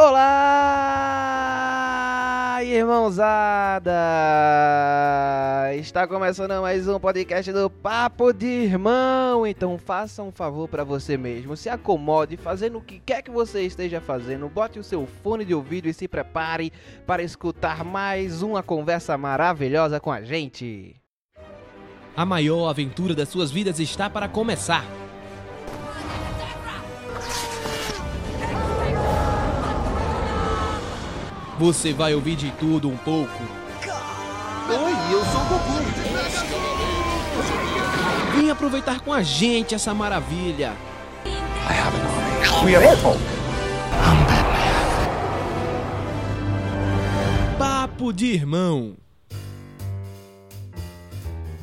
Olá, irmãozada! Está começando mais um podcast do Papo de Irmão. Então faça um favor para você mesmo, se acomode fazendo o que quer que você esteja fazendo. Bote o seu fone de ouvido e se prepare para escutar mais uma conversa maravilhosa com a gente. A maior aventura das suas vidas está para começar. Você vai ouvir de tudo um pouco. Oi, eu sou o Goku. Vem aproveitar com a gente essa maravilha. We are Apple. Papo de irmão.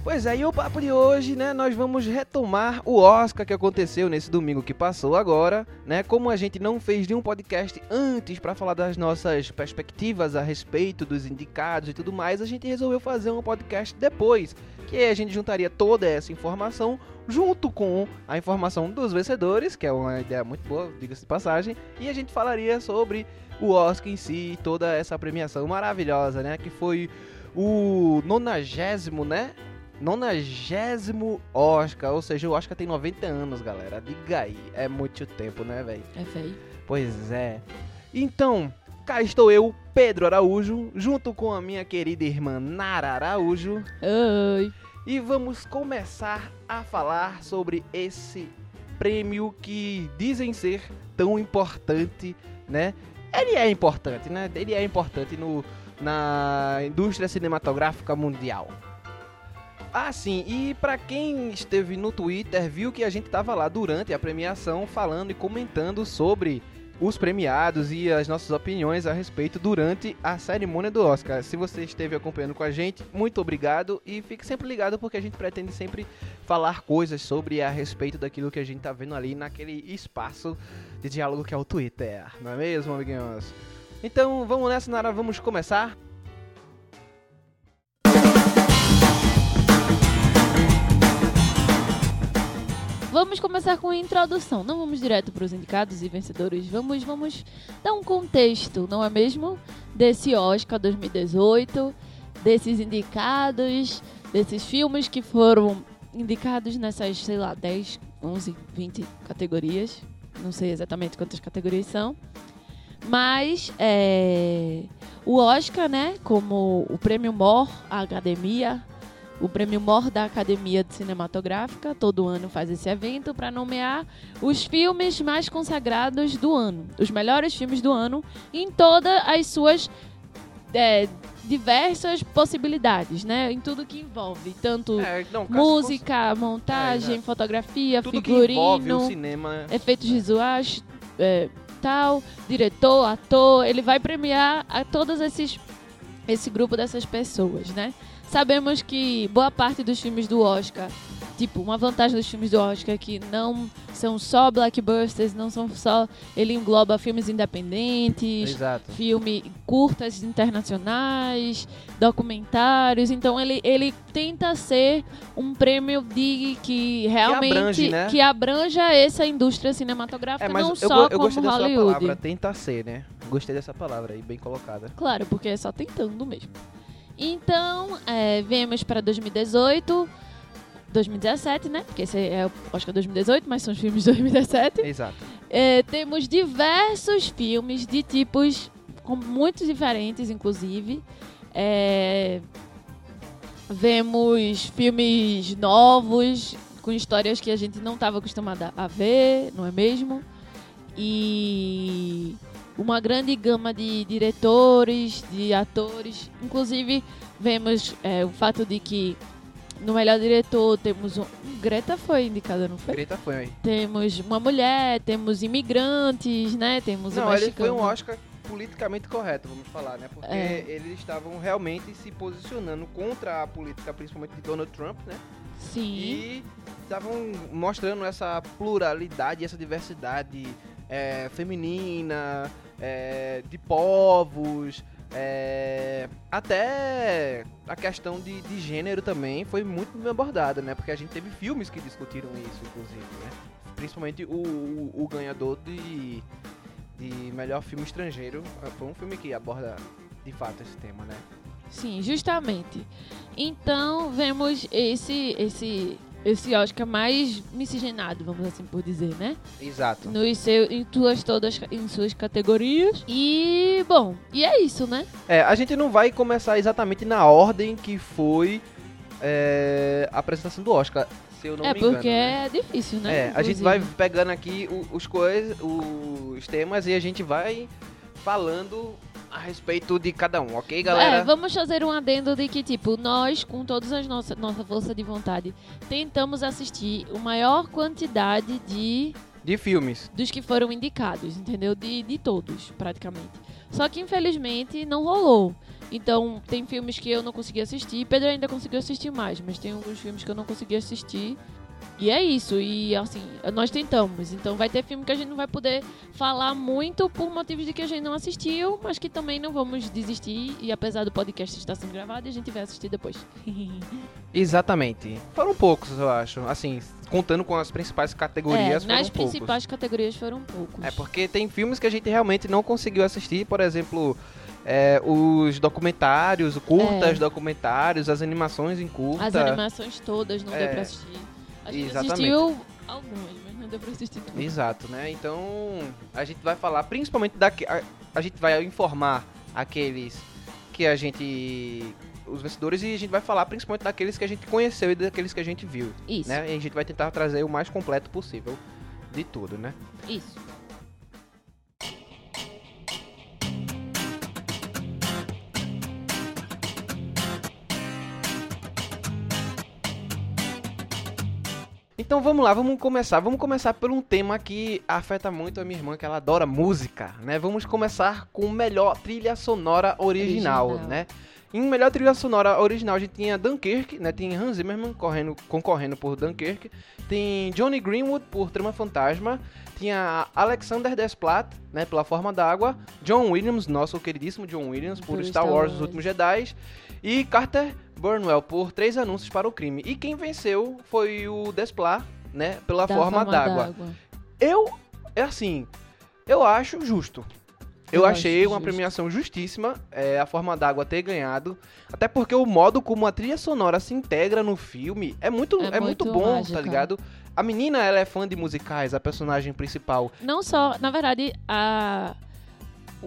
Pois é, e o papo de hoje, né, nós vamos retomar o Oscar que aconteceu nesse domingo que passou agora, né? Como a gente não fez nenhum podcast antes para falar das nossas perspectivas a respeito dos indicados e tudo mais, a gente resolveu fazer um podcast depois, que a gente juntaria toda essa informação junto com a informação dos vencedores, que é uma ideia muito boa, diga-se de passagem, e a gente falaria sobre o Oscar em si, e toda essa premiação maravilhosa, né, que foi o nonagésimo, né? Nonagésimo Oscar, ou seja, o Oscar tem 90 anos, galera. Diga aí, é muito tempo, né, velho? É feio. Pois é. Então, cá estou eu, Pedro Araújo, junto com a minha querida irmã Nara Araújo, Oi. e vamos começar a falar sobre esse prêmio que dizem ser tão importante, né? Ele é importante, né? Ele é importante no, na indústria cinematográfica mundial. Ah, sim, e pra quem esteve no Twitter, viu que a gente tava lá durante a premiação falando e comentando sobre os premiados e as nossas opiniões a respeito durante a cerimônia do Oscar. Se você esteve acompanhando com a gente, muito obrigado e fique sempre ligado porque a gente pretende sempre falar coisas sobre a respeito daquilo que a gente tá vendo ali naquele espaço de diálogo que é o Twitter, não é mesmo, amiguinhos? Então, vamos nessa, Nara, vamos começar. Vamos começar com a introdução. Não vamos direto para os indicados e vencedores. Vamos, vamos dar um contexto, não é mesmo? Desse Oscar 2018, desses indicados, desses filmes que foram indicados nessas, sei lá, 10, 11, 20 categorias. Não sei exatamente quantas categorias são. Mas é, o Oscar, né, como o prêmio MOR, a academia, o prêmio MOR da Academia de Cinematográfica, todo ano faz esse evento para nomear os filmes mais consagrados do ano, os melhores filmes do ano, em todas as suas é, diversas possibilidades, né? Em tudo que envolve, tanto É, não, música, É, montagem, exato. fotografia, fosse tudo figurino, cinema. efeitos visuais, é, tal, diretor, ator, ele vai premiar a todos esses esse grupo dessas pessoas, né? Sabemos que boa parte dos filmes do Oscar, tipo, uma vantagem dos filmes do Oscar é que não são só blockbusters, não são só ele engloba filmes independentes, Exato. filme curtas internacionais, documentários. Então ele, ele tenta ser um prêmio de que realmente abrange, né? que abranja essa indústria cinematográfica É, mas não eu, só go- eu como Hollywood. palavra, tenta ser, né? Gostei dessa palavra aí, bem colocada. Claro, porque é só tentando mesmo. Então, é, vemos para 2018, 2017, né? Porque esse é o Oscar 2018, mas são os filmes de 2017. Exato. É, temos diversos filmes de tipos com muitos diferentes, inclusive. É, vemos filmes novos com histórias que a gente não estava acostumada a ver, não é mesmo? E uma grande gama de diretores, de atores. Inclusive, vemos é, o fato de que no melhor diretor temos um. Greta foi indicada, não foi? Greta foi aí. Temos uma mulher, temos imigrantes, né? Temos Não, o ele foi um. Oscar politicamente correto, vamos falar, né? Porque É. eles estavam realmente se posicionando contra a política, principalmente de Donald Trump, né? Sim. E estavam mostrando essa pluralidade, essa diversidade é, feminina, é, de povos, é, até a questão de, de gênero também foi muito bem abordada, né? Porque a gente teve filmes que discutiram isso, inclusive, né? Principalmente o, o, o ganhador de de melhor filme estrangeiro. Foi um filme que aborda de fato esse tema, né? Sim, justamente. Então, vemos esse esse esse Oscar mais miscigenado, vamos assim por dizer, né? Exato. Nos seu, em suas todas em suas categorias. E bom, e é isso, né? É, a gente não vai começar exatamente na ordem que foi é, a apresentação do Oscar, se eu não é me engano. porque né? é difícil, né? É, a gente Inclusive. vai pegando aqui o- os coisas, os temas e a gente vai falando a respeito de cada um, ok, galera? É, vamos fazer um adendo de que, tipo, nós, com todas as nossas nossa força de vontade, tentamos assistir a maior quantidade de De filmes. dos que foram indicados, entendeu? De, de todos, praticamente. Só que, infelizmente, não rolou. Então, tem filmes que eu não consegui assistir. Pedro ainda conseguiu assistir mais, mas tem alguns filmes que eu não consegui assistir. E é isso. E, assim, nós tentamos. Então, vai ter filme que a gente não vai poder falar muito por motivos de que a gente não assistiu, mas que também não vamos desistir. E, apesar do podcast estar sendo gravado, a gente vai assistir depois. Exatamente. Foram poucos, eu acho. Assim, contando com as principais É, categorias, foram nas poucos. principais categorias foram poucos. É porque tem filmes que a gente realmente não conseguiu assistir, por exemplo, é, os documentários, curtas É. documentários, as animações em curta. As animações todas não É, deu pra assistir. A gente exatamente. assistiu algumas, mas não deu pra assistir tudo. Exato, né? Então a gente vai falar principalmente daqui. A, a gente vai informar aqueles que a gente. Os vencedores e a gente vai falar principalmente daqueles que a gente conheceu e daqueles que a gente viu. Isso, Né? E a gente vai tentar trazer o mais completo possível de tudo, né? isso. Então vamos lá, vamos começar. Vamos começar por um tema que afeta muito a minha irmã, que ela adora música, né? Vamos começar com melhor trilha sonora original, Original. né? Em melhor trilha sonora original a gente tinha Dunkirk, né? Tem Hans Zimmerman correndo, concorrendo por Dunkirk. Tem Johnny Greenwood por Trama Fantasma. Tinha Alexander Desplat, né? Pela Forma d'Água. John Williams, nosso queridíssimo John Williams, por, Star, Star Wars, Os. Últimos Jedi. E Carter Burnwell por Três Anúncios para o Crime. E quem venceu foi o Desplat, né? Pela Da Forma, d'Água. Eu, é assim, eu acho justo. Eu, Eu achei uma justo. premiação justíssima é, a Forma d'Água ter ganhado. Até porque o modo como a trilha sonora se integra no filme é muito, É é muito, muito bom, mágica. tá ligado? A menina, ela é fã de musicais, a personagem principal. Não só, na verdade, a.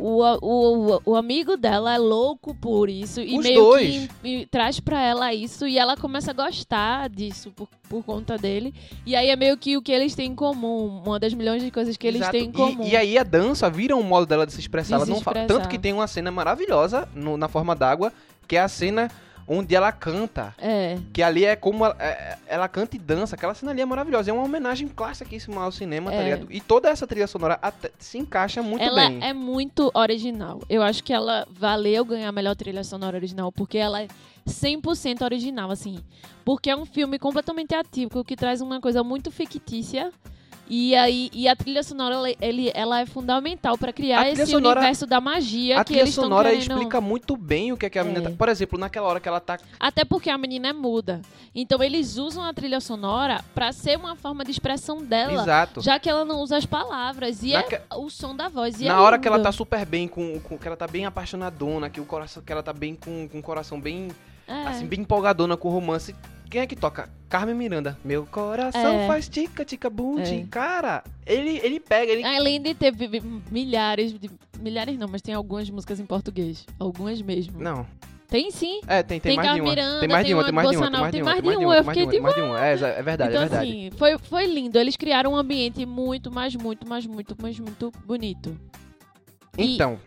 O, o, o amigo dela é louco por isso e Os meio dois. que e traz pra ela isso e ela começa a gostar disso por, por conta dele. E aí é meio que o que eles têm em comum, uma das milhões de coisas que eles Exato. têm em E- comum. E, aí a dança vira um modo dela de se expressar. De ela se não fala- expressar. Tanto que tem uma cena maravilhosa no- na Forma d'Água, que é a cena onde ela canta. É, Que ali é como ela, é- ela canta e dança. Aquela cena ali é maravilhosa. É uma homenagem classiquíssima ao cinema, tá É. ligado? E toda essa trilha sonora até se encaixa muito ela bem. é muito original. Eu acho que ela valeu ganhar a melhor trilha sonora original, porque ela é 100% original, assim. Porque é um filme completamente atípico, que traz uma coisa muito fictícia. E aí, e a trilha sonora, ela, ele, ela é fundamental pra A criar trilha esse sonora- universo da magia a que trilha eles estão sonora querendo. explica muito bem o que é que a menina É. tá... Por exemplo, naquela hora que ela tá... Até porque a menina é muda. Então eles usam a trilha sonora pra ser uma forma de expressão dela. Exato. Já que ela não usa as palavras. E é o som da voz. E Na é hora que ela lindo. tá super bem, com, com que ela tá bem apaixonadona, que o coração, que ela tá bem com, com o coração bem, É. assim, bem empolgadona com o romance. Quem é que toca? Carmen Miranda. Meu coração É. faz tica tica bum É. Cara, ele ele pega, ele Além de ter milhares de. Milhares não, mas tem algumas músicas em português. Algumas mesmo. Não. Tem sim. É, tem, tem, Tem mais de uma. Miranda, tem mais de uma, tem mais de uma, tem mais de uma, tem mais de uma, de uma. É, é verdade, então, é verdade. assim, foi, foi lindo. Eles criaram um ambiente muito, mas muito, mas muito, mas muito bonito. e- Então,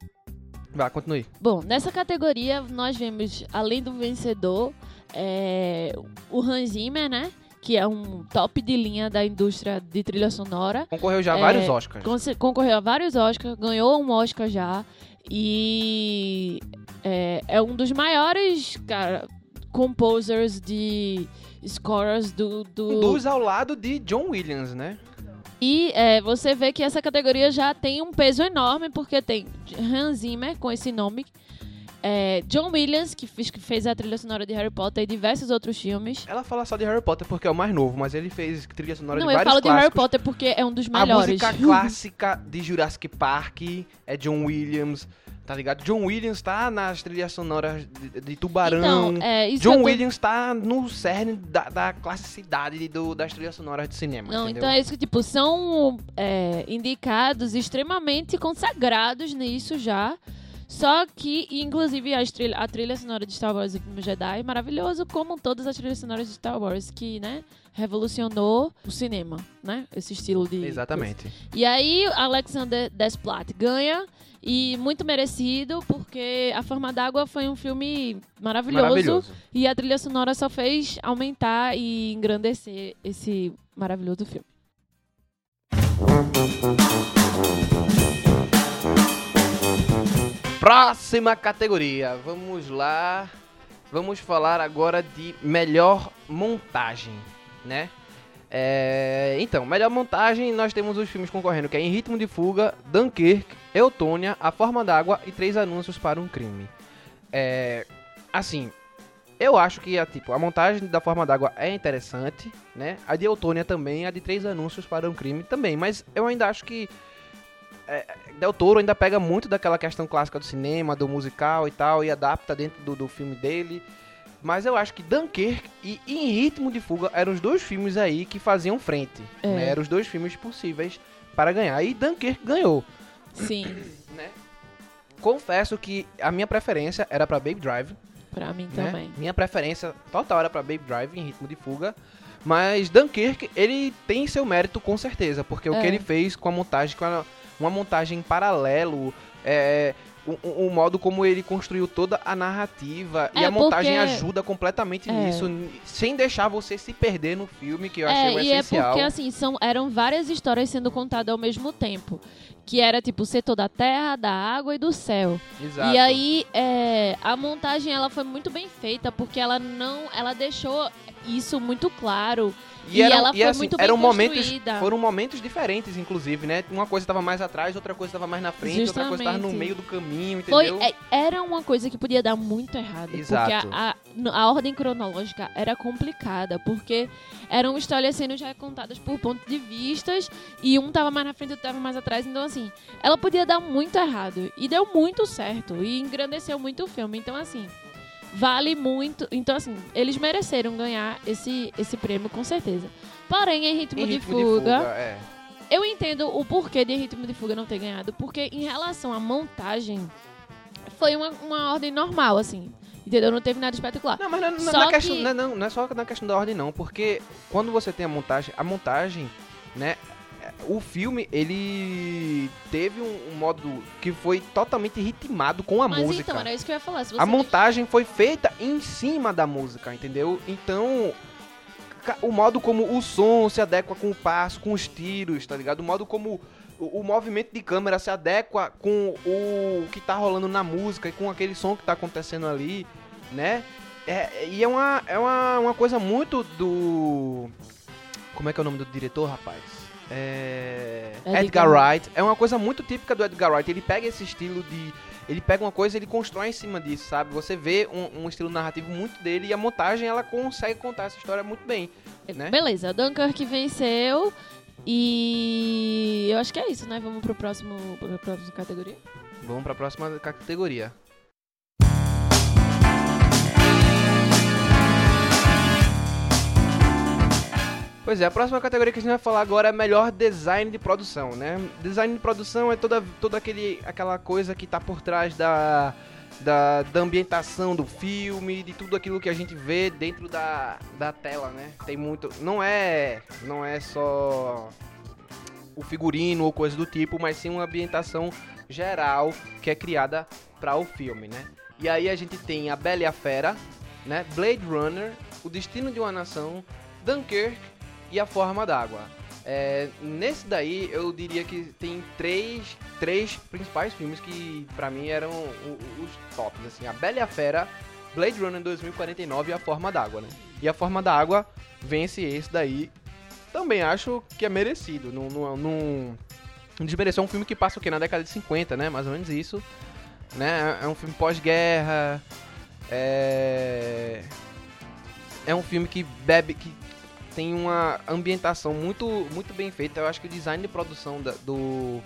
vá, continue. Bom, nessa categoria nós vemos, além do vencedor, é, o Hans Zimmer, né? Que é um top de linha da indústria de trilha sonora. Concorreu já a É, vários Oscars. Concorreu a vários Oscars, ganhou um Oscar já. E é, é um dos maiores, cara, composers de scores do. do... Um dos ao lado de John Williams, né? E é, você vê que essa categoria já tem um peso enorme, porque tem Hans Zimmer com esse nome. É, John Williams, que fez, que fez a trilha sonora de Harry Potter e diversos outros filmes. Ela fala só de Harry Potter porque é o mais novo, mas ele fez trilha sonora Não, de eu vários falo de Harry clássicos. Potter porque é um dos A melhores. música clássica de Jurassic Park é John Williams, tá ligado? John Williams tá nas trilhas sonoras de, de Tubarão. Então, é, John eu tô- Williams tá no cerne da, da classicidade do, das trilhas sonoras de cinema, Não, entendeu? então é isso que, tipo, são é, indicados extremamente consagrados nisso já. Só que, inclusive, as trilha- a trilha sonora de Star Wars e Último Jedi é maravilhoso, como todas as trilhas sonoras de Star Wars, que, né, revolucionou o cinema, né? Esse estilo de... Exatamente. E aí, Alexander Desplat ganha, e muito merecido, porque A Forma d'Água foi um filme maravilhoso, Maravilhoso. e a trilha sonora só fez aumentar e engrandecer esse maravilhoso filme. Próxima categoria. Vamos lá. Vamos falar agora de melhor montagem, né? É, então, melhor montagem, nós temos os filmes concorrendo, que é Em Ritmo de Fuga, Dunkirk, Eutônia, A Forma d'Água e Três Anúncios para um Crime. É, assim, eu acho que a, tipo, a montagem da Forma d'Água é interessante, né? A de Eutônia também, a de Três Anúncios para um Crime também, mas eu ainda acho que é, Del Toro ainda pega muito daquela questão clássica do cinema, do musical e tal, e adapta dentro do, do filme dele. Mas eu acho que Dunkirk e Em Ritmo de Fuga eram os dois filmes aí que faziam frente. É. né? Eram os dois filmes possíveis para ganhar. E Dunkirk ganhou, Sim, né? Confesso que a minha preferência era para Baby Drive. pra mim né? também. Minha preferência total era para Baby Drive em Ritmo de Fuga. Mas Dunkirk, ele tem seu mérito com certeza, porque o É. que ele fez com a montagem, com a- uma montagem em paralelo, é, o, o- o modo como ele construiu toda a narrativa e É, a montagem porque- ajuda completamente É. nisso, sem deixar você se perder no filme, que eu achei o é, e é essencial. porque assim, são, eram várias histórias sendo contadas ao mesmo tempo. Que era tipo o setor da terra, da água e do céu. Exato. E aí, é, a montagem ela foi muito bem feita, porque ela não. Ela deixou isso muito claro. e eram- ela foi assim, muito bem eram momentos. Foram momentos diferentes, inclusive, né? Uma coisa estava mais atrás, outra coisa estava mais na frente, outra coisa estava no Justamente. meio do caminho, Foi, entendeu? é, era uma coisa que podia dar muito errado. Exato. Porque a, a, a ordem cronológica era complicada. Porque eram histórias sendo já contadas por pontos de vistas. E um tava mais na frente, outro tava mais atrás. Então, assim, ela podia dar muito errado. E deu muito certo. E engrandeceu muito o filme. Então, assim, vale muito. Então, assim, eles mereceram ganhar esse, esse prêmio, com certeza. Porém, em ritmo, Em de, ritmo fuga, é. eu entendo o porquê de Ritmo de Fuga não ter ganhado, porque em relação à montagem, foi uma, uma ordem normal, assim. Entendeu? Não teve nada espetacular. Não, mas não, é- não, Só não é questão, não, é- não, não é só na questão da ordem, não. Porque quando você tem a montagem, a montagem, né? O filme, ele teve um, um modo que foi totalmente ritmado com a Mas música. então, era isso que eu ia falar. A montagem foi feita em cima da música, entendeu? Então, o modo como o som se adequa com o passo, com os tiros, tá ligado? O modo como o, movimento de câmera se adequa com o que tá rolando na música e com aquele som que tá acontecendo ali, né? É, e é uma, é uma, uma coisa muito do. Como é que é o nome do diretor, rapaz? É... Edgar Edgar Wright. É uma coisa muito típica do Edgar Wright. Ele pega esse estilo de. Ele pega uma coisa e ele constrói em cima disso, sabe? Você vê um, um estilo narrativo muito dele e a montagem ela consegue contar essa história muito bem, né? Beleza, Dunkirk venceu. E eu acho que é isso, né? Vamos pro próximo, pra próxima categoria. Vamos pra próxima categoria. Pois é, a próxima categoria que a gente vai falar agora é melhor design de produção, né? Design de produção é toda, toda aquele, aquela coisa que tá por trás da, da, da ambientação do filme, de tudo aquilo que a gente vê dentro da, da tela, né? Tem muito. Não é. Não é só o figurino ou coisa do tipo, mas sim uma ambientação geral que é criada para o filme, né? E aí a gente tem a Bela e a Fera, né? Blade Runner, O Destino de uma Nação, Dunkirk e A Forma d'Água. É, nesse daí eu diria que tem três, três principais filmes que pra mim eram os tops, assim, a Bela e a Fera, Blade Runner 2049 e A Forma d'Água, né? E A Forma d'Água vence esse daí. Também acho que é merecido, não, não, não, não desmereceu um filme que passa o quê? Na década de 50, né? Mais ou menos isso. né? É um filme pós-guerra. É... é um filme que bebe, que tem uma ambientação muito, muito bem feita. Eu acho que o design de produção da- do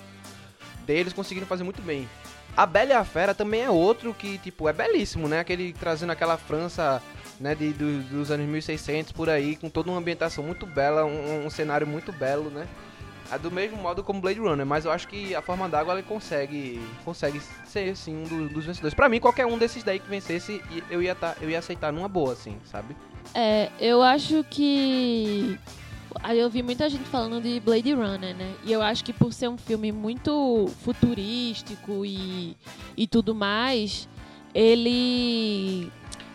deles conseguiram fazer muito bem. A Bela e a Fera também é outro que, tipo, é belíssimo, né? Aquele trazendo aquela França, né, de, do- dos anos 1600 por aí, com toda uma ambientação muito bela, um, um cenário muito belo, né? É do mesmo modo como Blade Runner, mas eu acho que a forma d'água ela consegue consegue ser sim um do- dos vencedores. Pra mim, qualquer um desses daí que vencesse, eu ia tá, eu ia aceitar numa boa, assim, sabe? É, eu acho que. Aí eu vi muita gente falando de Blade Runner, né? E eu acho que por ser um filme muito futurístico e, e tudo mais, ele.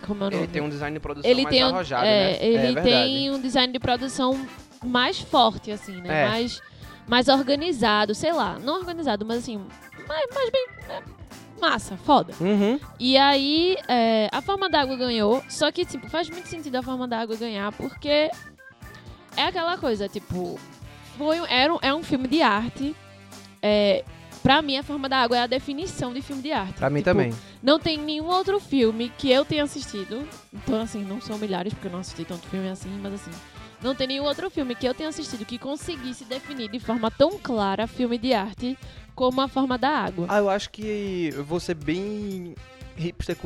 Como é o nome? Ele tem um design de produção ele mais tem um, arrojado, é, né? ele é verdade. tem um design de produção mais forte, assim, né? É. Mais, mais organizado, sei lá. Não organizado, mas assim, mais, mais bem. Massa, foda. Uhum. E aí, é, a forma d'água ganhou. Só que, tipo, faz muito sentido a forma d'água ganhar, porque é aquela coisa, tipo, foi, era é um filme de arte. É, pra mim, a forma da água é a definição de filme de arte. Pra mim Tipo, também. Não tem nenhum outro filme que eu tenha assistido. Então, assim, não são milhares, porque eu não assisti tanto filme assim, mas assim. Não tem nenhum outro filme que eu tenha assistido que conseguisse definir de forma tão clara filme de arte como a forma da água. Ah, eu acho que eu vou ser bem hipster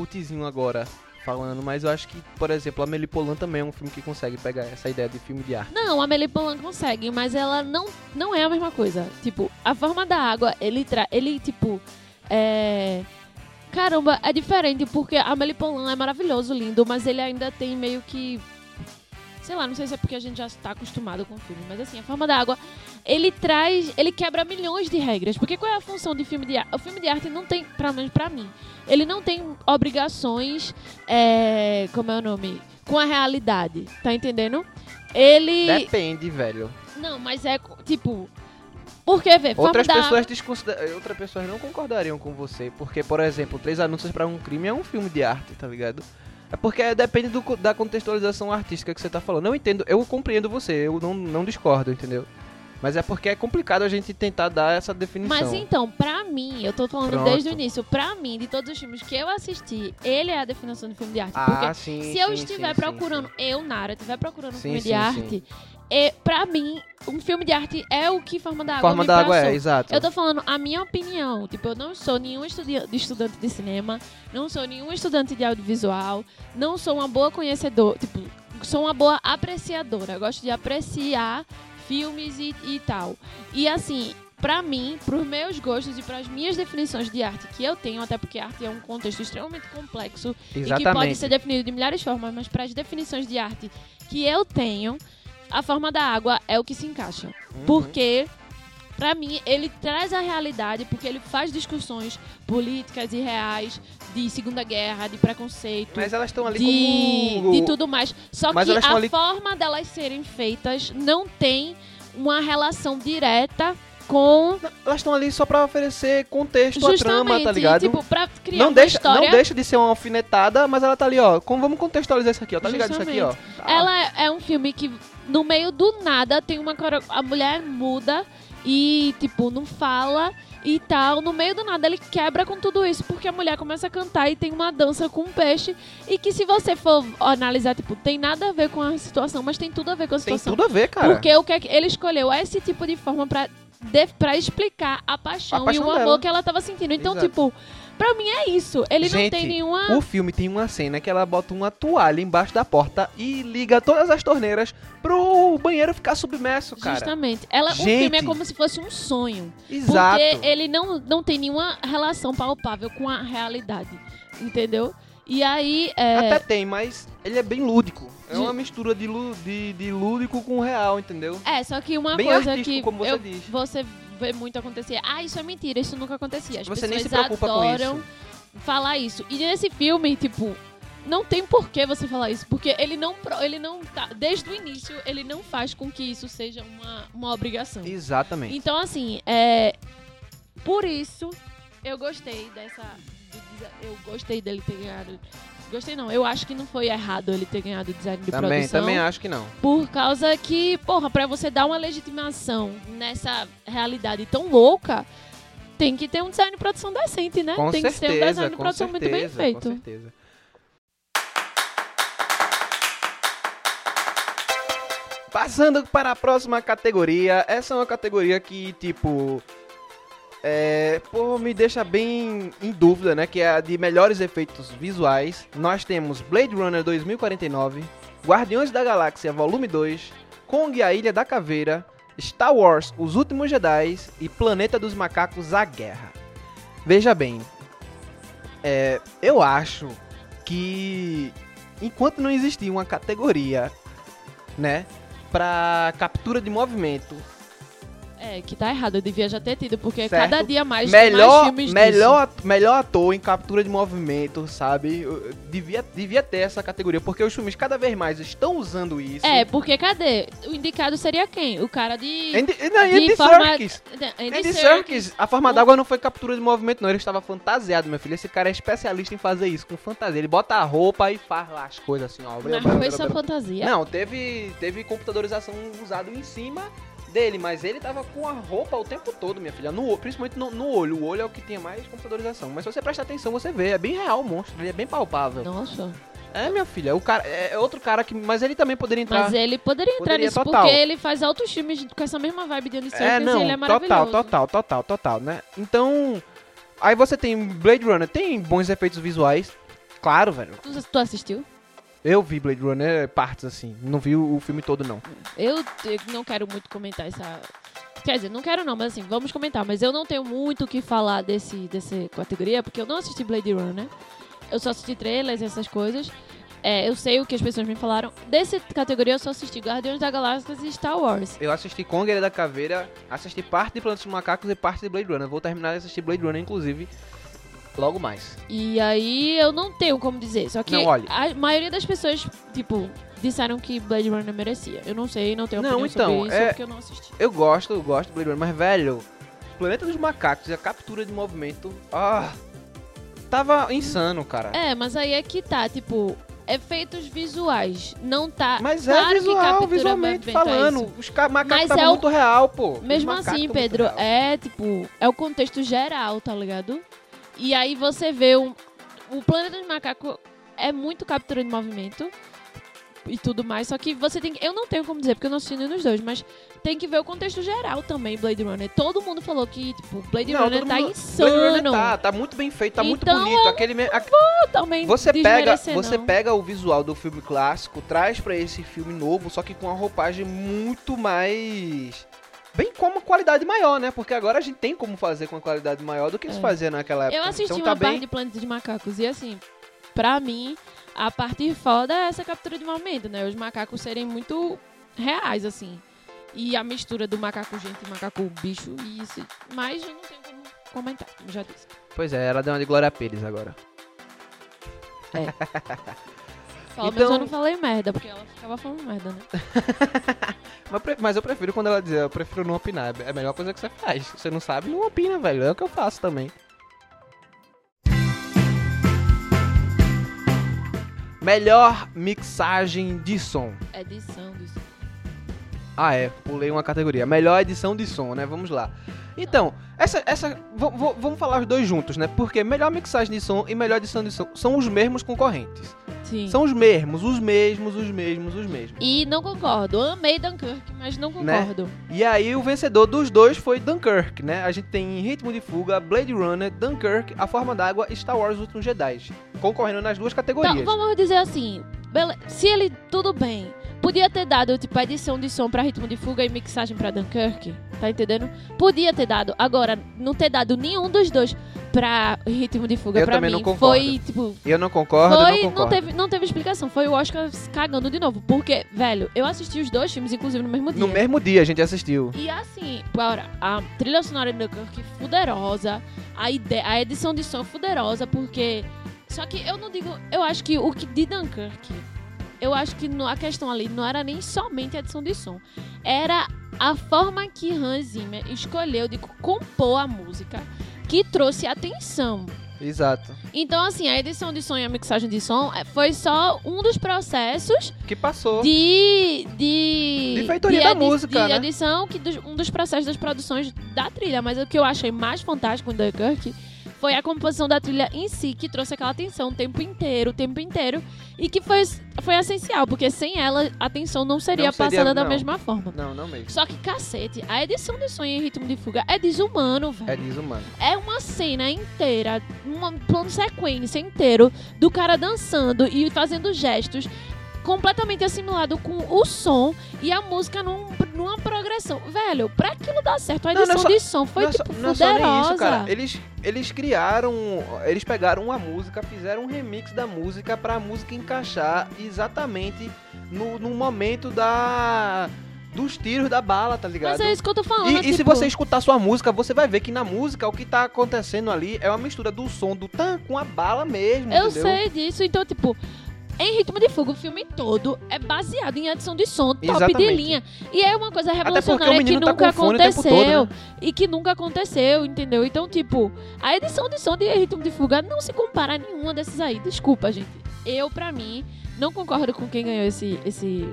agora falando, mas eu acho que, por exemplo, a Melipolan também é um filme que consegue pegar essa ideia de filme de arte. Não, a Amélie Poulain consegue, mas ela não, não é a mesma coisa. Tipo, a forma da água, ele tra ele tipo é Caramba, é diferente porque a Amélie Poulain é maravilhoso, lindo, mas ele ainda tem meio que sei lá, não sei se é porque a gente já está acostumado com o filme, mas assim, a forma da água, ele traz, ele quebra milhões de regras. Porque qual é a função de filme de arte? O filme de arte não tem, pelo menos pra mim, ele não tem obrigações, é, como é o nome? Com a realidade, tá entendendo? Ele. Depende, velho. Não, mas é tipo. Porque, vê, Outras pessoas desconsideram, outras pessoas não concordariam com você, porque, por exemplo, Três Anúncios pra um Crime é um filme de arte, tá ligado? É porque depende do da contextualização artística que você tá falando. Eu entendo, eu compreendo você, eu não, não discordo, entendeu? Mas é porque é complicado a gente tentar dar essa definição. Mas então, pra mim, eu tô falando Pronto. desde o início, pra mim, de todos os filmes que eu assisti, ele é a definição de filme de arte. ah, porque sim, se eu sim, estiver sim, procurando, eu, Nara, estiver procurando um filme de arte, e, pra mim, um filme de arte é o que Forma da. Água Forma da água é, exato. Eu tô falando a minha opinião. Tipo, eu não sou nenhum estudi estudante de cinema, não sou nenhum estudante de audiovisual, não sou uma boa conhecedora, tipo, sou uma boa apreciadora. Eu gosto de apreciar filmes e, e tal. E assim, pra mim, pros meus gostos e pras minhas definições de arte que eu tenho, até porque arte é um contexto extremamente complexo e que pode Exatamente. ser definido de milhares de formas, mas pras definições de arte que eu tenho, a forma da água é o que se encaixa. Uhum. Porque, pra mim, ele traz a realidade, porque ele faz discussões políticas e reais de Segunda Guerra, de preconceito, Mas elas estão ali de, como... de tudo mais. Só Mas que a ali- forma delas serem feitas não tem uma relação direta com Elas estão ali só pra oferecer contexto à trama, justamente, tá ligado? tipo, pra criar não deixa, história. não deixa de ser uma alfinetada, mas ela tá ali, ó. Como vamos contextualizar isso aqui, ó. Tá ligado isso aqui, ó. Tá. Ela é um filme que, no meio do nada, tem uma. A mulher muda e, tipo, não fala e tal. No meio do nada, ele quebra com tudo isso, porque a mulher começa a cantar e tem uma dança com um peixe. E que, se você for analisar, tipo, tem nada a ver com a situação, mas tem tudo a ver com a Tem situação. tudo a ver, cara. Porque o que é que ele escolheu esse tipo de forma pra, de, pra explicar a paixão, A paixão e o amor dela. que ela tava sentindo. Então, Exato. tipo, pra mim é isso. Ele não Gente, tem nenhuma. O filme tem uma cena que ela bota uma toalha embaixo da porta e liga todas as torneiras pro banheiro ficar submerso, cara. Justamente. Ela, o Gente. filme é como se fosse um sonho. Exato. Porque ele não, não tem nenhuma relação palpável com a realidade. Entendeu? E aí. É, Até tem, mas ele é bem lúdico. É uma mistura de, de, de lúdico com real, entendeu? é, só que uma Bem coisa artístico, que como você eu- diz. você vê muito acontecer. Ah, isso é mentira, isso nunca acontecia. As Você nem se pessoas preocupa adoram isso. falar isso. E nesse filme, tipo. Não tem por que você falar isso, porque ele não, ele não tá, desde o início, ele não faz com que isso seja uma, uma obrigação. Exatamente. Então, assim, é. Por isso, eu gostei dessa. Eu gostei dele ter ganhado. Gostei não, eu acho que não foi errado ele ter ganhado design de Também, produção. também acho que não. Por causa que, porra, pra você dar uma legitimação nessa realidade tão louca, tem que ter um design de produção decente, né? Com tem que ser um certeza, design de produção muito bem certeza, feito. Com certeza. Passando para a próxima categoria, essa é uma categoria que, tipo, é, pô, me deixa bem em dúvida, né? Que é a de melhores efeitos visuais. Nós temos Blade Runner 2049, Guardiões da Galáxia Volume 2, Kong e a Ilha da Caveira, Star Wars Os Últimos Jedi e Planeta dos Macacos A Guerra. Veja bem, é, eu acho que enquanto não existir uma categoria, né, pra captura de movimento, É, que tá errado, eu devia já ter tido, porque Certo. cada dia mais tem mais melhor, filmes melhor, at- melhor ator em captura de movimento, sabe? Eu- Devia, devia ter essa categoria, porque os filmes cada vez mais estão usando isso. disso. É, porque cadê? O indicado seria quem? O cara de... Andy, não, de Andy forma- Serkis. Andy, Andy Serkis. A forma d'água não foi captura de movimento, não. Ele estava fantasiado, meu filho. Esse cara é especialista em fazer isso, com fantasia. Ele bota a roupa e faz lá as coisas assim, ó. Mas foi só fantasia. Não, teve, teve computadorização usado em cima dele, mas ele tava com a roupa o tempo todo, minha filha. No, principalmente no, no olho. O olho é o que tinha mais computadorização. Mas se você prestar atenção, você vê. É bem real o monstro. Ele é bem palpável. Nossa. É, minha filha. O cara é é outro cara que. Mas ele também poderia entrar. Mas ele poderia entrar Poderia, nisso, total. porque ele faz altos filmes com essa mesma vibe de Serkis É, e não, ele é total, maravilhoso. total, total, total, né? Então, aí você tem Blade Runner, tem bons efeitos visuais. Claro, velho. Tu, tu assistiu? Eu vi Blade Runner partes assim, não vi o, o filme todo não. Eu, eu não quero muito comentar essa. Quer dizer, não quero não, mas assim, vamos comentar. Mas eu não tenho muito o que falar desse, dessa categoria, porque eu não assisti Blade Runner. Eu só assisti trailers e essas coisas. É, eu sei o que as pessoas me falaram. Dessa categoria eu só assisti Guardiões da Galáxia e Star Wars. Eu assisti Kong Ilha da Caveira, assisti parte de Plantas dos Macacos e parte de Blade Runner. Vou terminar de assistir Blade Runner, inclusive, logo mais. E aí eu não tenho como dizer. Só que Não, a maioria das pessoas, tipo, disseram que Blade Runner merecia. Eu não sei, não tenho Não, opinião então, sobre isso, é- porque eu não assisti. Eu gosto, eu gosto de Blade Runner, mas velho, Planeta dos Macacos e a captura de movimento, ah, tava insano, cara. É, mas aí é que tá, tipo, efeitos visuais. Não tá. Mas claro é visual, visualmente é falando. isso. Os ca- macacos estavam é o- muito real, pô. Mesmo assim, Pedro, é tipo, é o contexto geral, tá ligado? E aí você vê um, o planeta dos macacos é muito captura de movimento e tudo mais, só que você tem que, eu não tenho como dizer porque eu não assisti nenhum dos dois, mas tem que ver o contexto geral também, Blade Runner. Todo mundo falou que, tipo, Blade Não, Runner tá mundo- insano. Blade Runner tá, tá muito bem feito, tá muito Então, bonito. Aquele me- aque- Também Você pega, desmerecer, você não. pega o visual do filme clássico, traz pra esse filme novo, só que com uma roupagem muito mais bem com uma qualidade maior, né? Porque agora a gente tem como fazer com uma qualidade maior do que se É. fazia naquela época. Eu assisti então uma tá parte bem de Planeta de Macacos e assim, pra mim, a parte foda é essa captura de momento, né? Os macacos serem muito reais, assim. E a mistura do macaco gente e macaco bicho e isso. Mas eu não tenho como comentar, como já disse. Pois é, ela deu uma de Glória Pires agora. Pelo menos Então- eu não falei merda, porque ela ficava falando merda, né? Mas, eu prefiro quando ela dizer, eu prefiro não opinar. É a melhor coisa que você faz. Você não sabe, não opina, velho. É o que eu faço também. Melhor mixagem de som. Edição disso. Ah, é, pulei uma categoria. Melhor edição de som, né? Vamos lá. Então, essa. essa vamos falar os dois juntos, né? Porque melhor mixagem de som e melhor edição de som são os mesmos concorrentes. Sim. São os mesmos, os mesmos, os mesmos, os mesmos. E não concordo. Amei Dunkirk, mas não Né? concordo. E aí o vencedor dos dois foi Dunkirk, né? A gente tem Ritmo de Fuga, Blade Runner, Dunkirk, A Forma d'Água e Star Wars Os Últimos Jedi. Concorrendo nas duas categorias. Então, vamos dizer assim, se ele, tudo bem, podia ter dado, tipo, edição de som pra ritmo de fuga e mixagem pra Dunkirk, tá entendendo? Podia ter dado, agora, não ter dado nenhum dos dois pra ritmo de fuga Eu pra mim, não concordo. foi, tipo, Eu não concordo, foi, não concordo. teve, não teve explicação, foi o Oscar cagando de novo, porque, velho, eu assisti os dois filmes, inclusive, no mesmo dia. No mesmo dia a gente assistiu. E assim, bora, a trilha sonora de Dunkirk fuderosa, a, ide a edição de som fuderosa, porque. Só que eu não digo. Eu acho que o que de Dunkirk, eu acho que a questão ali não era nem somente a edição de som. Era a forma que Hans Zimmer escolheu de compor a música que trouxe atenção. Exato. Então, assim, a edição de som e a mixagem de som é, foi só um dos processos Que passou. de. De, De feitoria da edi- música, de né? edição, que dos- um dos processos das produções da trilha. Mas o que eu achei mais fantástico em Dunkirk foi a composição da trilha em si, que trouxe aquela tensão o tempo inteiro, o tempo inteiro. E que foi, foi essencial, porque sem ela a tensão não seria, Não seria- passada da não. mesma forma. Não, não mesmo. Só que, cacete, a edição de som em ritmo de fuga é desumano, velho. É desumano. É uma cena inteira, um plano sequência inteiro do cara dançando e fazendo gestos completamente assimilado com o som e a música num- numa progressão. Velho, pra aquilo dar certo, a Não, não é edição só- de som foi não, é só- tipo não é só nem poderosa. isso, cara. Eles, eles criaram. Eles pegaram uma música, fizeram um remix da música pra música encaixar exatamente no, no momento da. Dos tiros da bala, tá ligado? Mas é isso que eu tô falando. E, e se tipo, você escutar sua música, você vai ver que na música o que tá acontecendo ali é uma mistura do som do tan com a bala mesmo. Eu entendeu? sei disso, então, tipo. Em Ritmo de Fogo, o filme todo é baseado em edição de som top de Exatamente. linha. E é uma coisa revolucionária que tá nunca tempo aconteceu. todo, né? E que nunca aconteceu, entendeu? Então, tipo, a edição de som de Ritmo de Fuga não se compara a nenhuma desses aí. Desculpa, gente. Eu, pra mim, não concordo com quem ganhou esse. esse...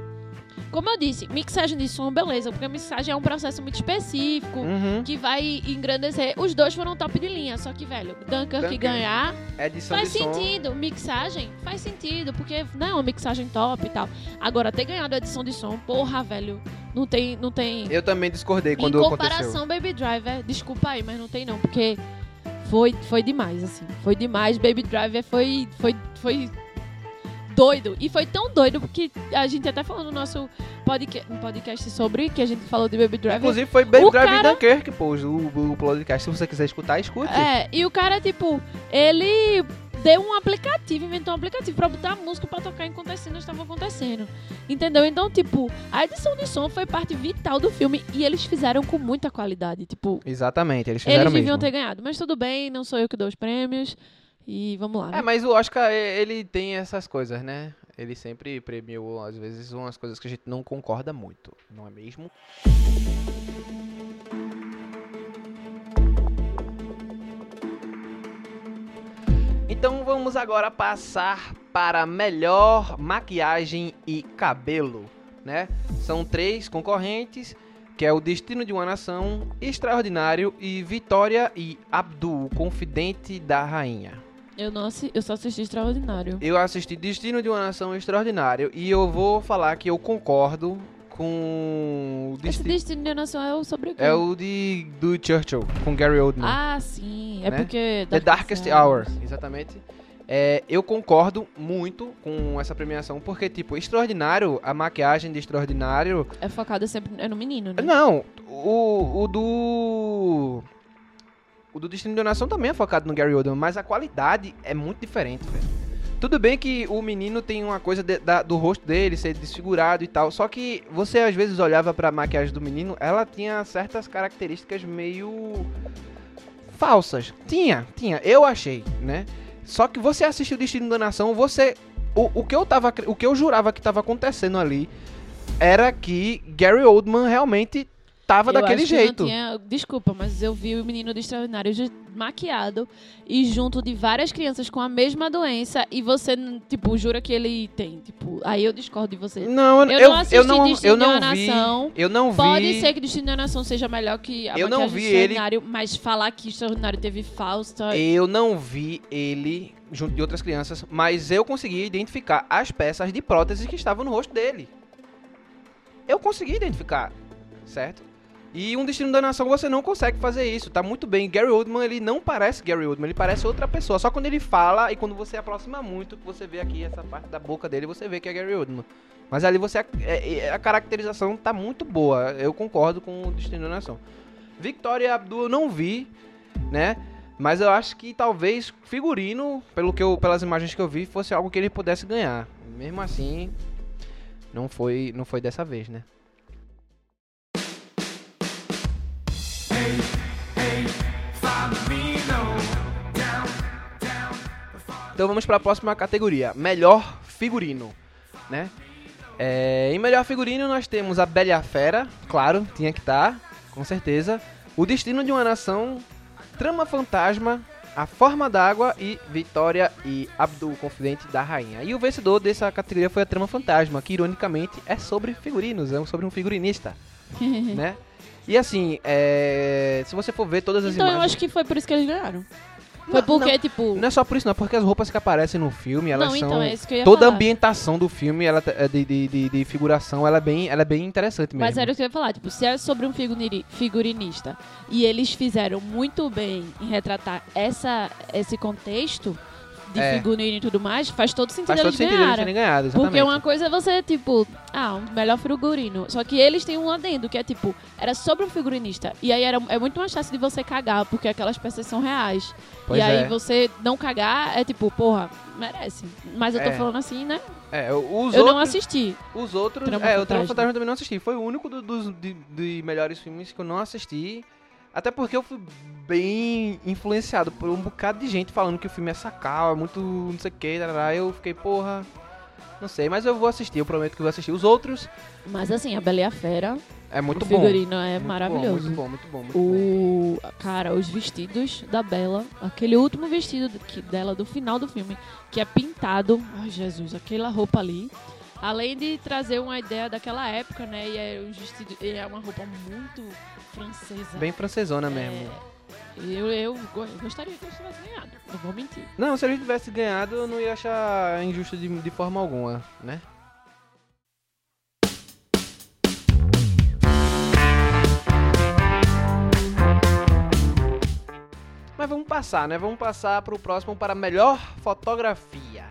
Como eu disse, mixagem de som, beleza, porque a mixagem é um processo muito específico. Uhum. Que vai engrandecer. Os dois foram top de linha. Só que, velho, Dunkirk Dunkirk. ganhar Edição Faz de som. sentido, mixagem faz sentido, porque não é uma mixagem top e tal. Agora, ter ganhado a edição de som, porra, velho, não tem. Não tem... Eu também discordei em quando aconteceu. comparação, Baby Driver, desculpa aí, mas não tem não, porque foi, foi demais, assim. Foi demais. Baby Driver foi. foi, foi doido. E foi tão doido porque a gente até falou no nosso podca um podcast sobre que a gente falou de Baby Driver. Inclusive foi Baby O Drive cara- Dunkirk, pô, o, o podcast. Se você quiser escutar, escute. É, e o cara, tipo, ele deu um aplicativo, inventou um aplicativo pra botar música pra tocar enquanto as cenas estavam acontecendo. Entendeu? Então, tipo, a edição de som foi parte vital do filme e eles fizeram com muita qualidade. Tipo, Exatamente, eles fizeram eles deviam mesmo. ter ganhado. Mas tudo bem, não sou eu que dou os prêmios. E vamos lá. né? É, mas o Oscar, ele tem essas coisas, né? Ele sempre premiou, às vezes, umas coisas que a gente não concorda muito, não é mesmo? Então vamos agora passar para melhor maquiagem e cabelo, né? São três concorrentes, que é o Destino de uma Nação, Extraordinário e Vitória e Abdul, Confidente da Rainha. Eu, não assi- eu só assisti Extraordinário. Eu assisti Destino de uma Nação Extraordinário e eu vou falar que eu concordo com o Esse Destino. De Nação é o sobre o quê? É o de do Churchill com Gary Oldman. Ah, sim. É Né? porque... The Darkest Hour, exatamente. É, eu concordo muito com essa premiação, porque, tipo, Extraordinário, a maquiagem de Extraordinário. É focada sempre é no menino, né? Não, o, o do. O do Destino de Nação também é focado no Gary Oldman, mas a qualidade é muito diferente, velho. Tudo bem que o menino tem uma coisa de- da- do rosto dele ser desfigurado e tal, só que você às vezes olhava pra maquiagem do menino, ela tinha certas características meio falsas. Tinha, tinha, eu achei, né? Só que você assistiu Destino da Nação, você o, o que eu tava, o que eu jurava que tava acontecendo ali era que Gary Oldman realmente tava Eu daquele jeito. tinha- desculpa, mas eu vi o menino do Extraordinário maquiado e junto de várias crianças com a mesma doença e você, tipo, jura que ele tem. Tipo, aí eu discordo de você. Não, Eu eu, não assisti eu não, Destino eu não vi, Nação. eu não vi. Pode ser que Destino da Nação seja melhor que a Eu não vi do ele- Extraordinário, mas falar que Extraordinário teve Fausta... Eu não vi ele junto de outras crianças, mas eu consegui identificar as peças de prótese que estavam no rosto dele. Eu consegui identificar, certo? E um Destino da Nação você não consegue fazer isso, tá muito bem. Gary Oldman, ele não parece Gary Oldman, ele parece outra pessoa. Só quando ele fala e quando você aproxima muito, que você vê aqui essa parte da boca dele, você vê que é Gary Oldman. Mas ali você é- é- a caracterização tá muito boa. Eu concordo com o Destino da Nação. Victoria Abdul eu não vi, né? Mas eu acho que talvez figurino, pelo que eu, pelas imagens que eu vi, fosse algo que ele pudesse ganhar. Mesmo assim, não foi, não foi dessa vez, né? Então vamos para a próxima categoria, melhor figurino, né? É, em melhor figurino nós temos a Bela e a Fera, claro, tinha que estar, com certeza. O Destino de uma Nação, Trama Fantasma, A Forma d'Água e Vitória e Abdul, Confidente da Rainha. E o vencedor dessa categoria foi a Trama Fantasma, que ironicamente é sobre figurinos, é sobre um figurinista, né? E assim, é... se você for ver todas as então eu imagens... acho que foi por isso que eles ganharam. Foi Não, porque, não, tipo. Não é só por isso, não, porque as roupas que aparecem no filme, elas não, são... então é isso que eu ia Toda a falar. ambientação do filme, ela é de, de, de, de figuração, ela é bem, ela é bem interessante mesmo. Mas era o que eu ia falar, tipo, se é sobre um figuri- figurinista e eles fizeram muito bem em retratar essa, esse contexto de É. figurino e tudo mais, faz todo sentido Faz todo eles sentido eles ganharem. terem ganhado, exatamente. Porque uma coisa é você, tipo, ah, um melhor figurino. Só que eles têm um adendo, que é tipo, era sobre um figurinista. E aí era, é muito mais fácil de você cagar, porque aquelas peças são reais. Pois e aí é. você não cagar é tipo, porra, merece. Mas eu tô É. falando assim, né? É, os eu não outros, assisti. Os outros. Trama é, o Trama Fantasma. Também não assisti. Foi o único do- dos de, de melhores filmes que eu não assisti. Até porque eu fui bem influenciado por um bocado de gente falando que o filme é sacal, é muito não sei o que, eu fiquei, porra. Não sei, mas eu vou assistir, eu prometo que vou assistir. Os outros Mas assim, a Bela e a Fera, é muito o bom. figurino é Muito maravilhoso. Bom, muito bom, muito bom. Muito bom. O. Cara, os vestidos da Bela, aquele último vestido que, dela do final do filme, que é pintado. Ai, Jesus, aquela roupa ali. Além de trazer uma ideia daquela época, né? E é, os vestidos, e é uma roupa muito francesa. Bem francesona É, mesmo. eu, eu go- gostaria que eu tivesse ganhado. Não vou mentir. Não, se a gente tivesse ganhado, eu não ia achar injusto de, de forma alguma, né? Mas vamos passar, né? Vamos passar para o próximo para melhor fotografia,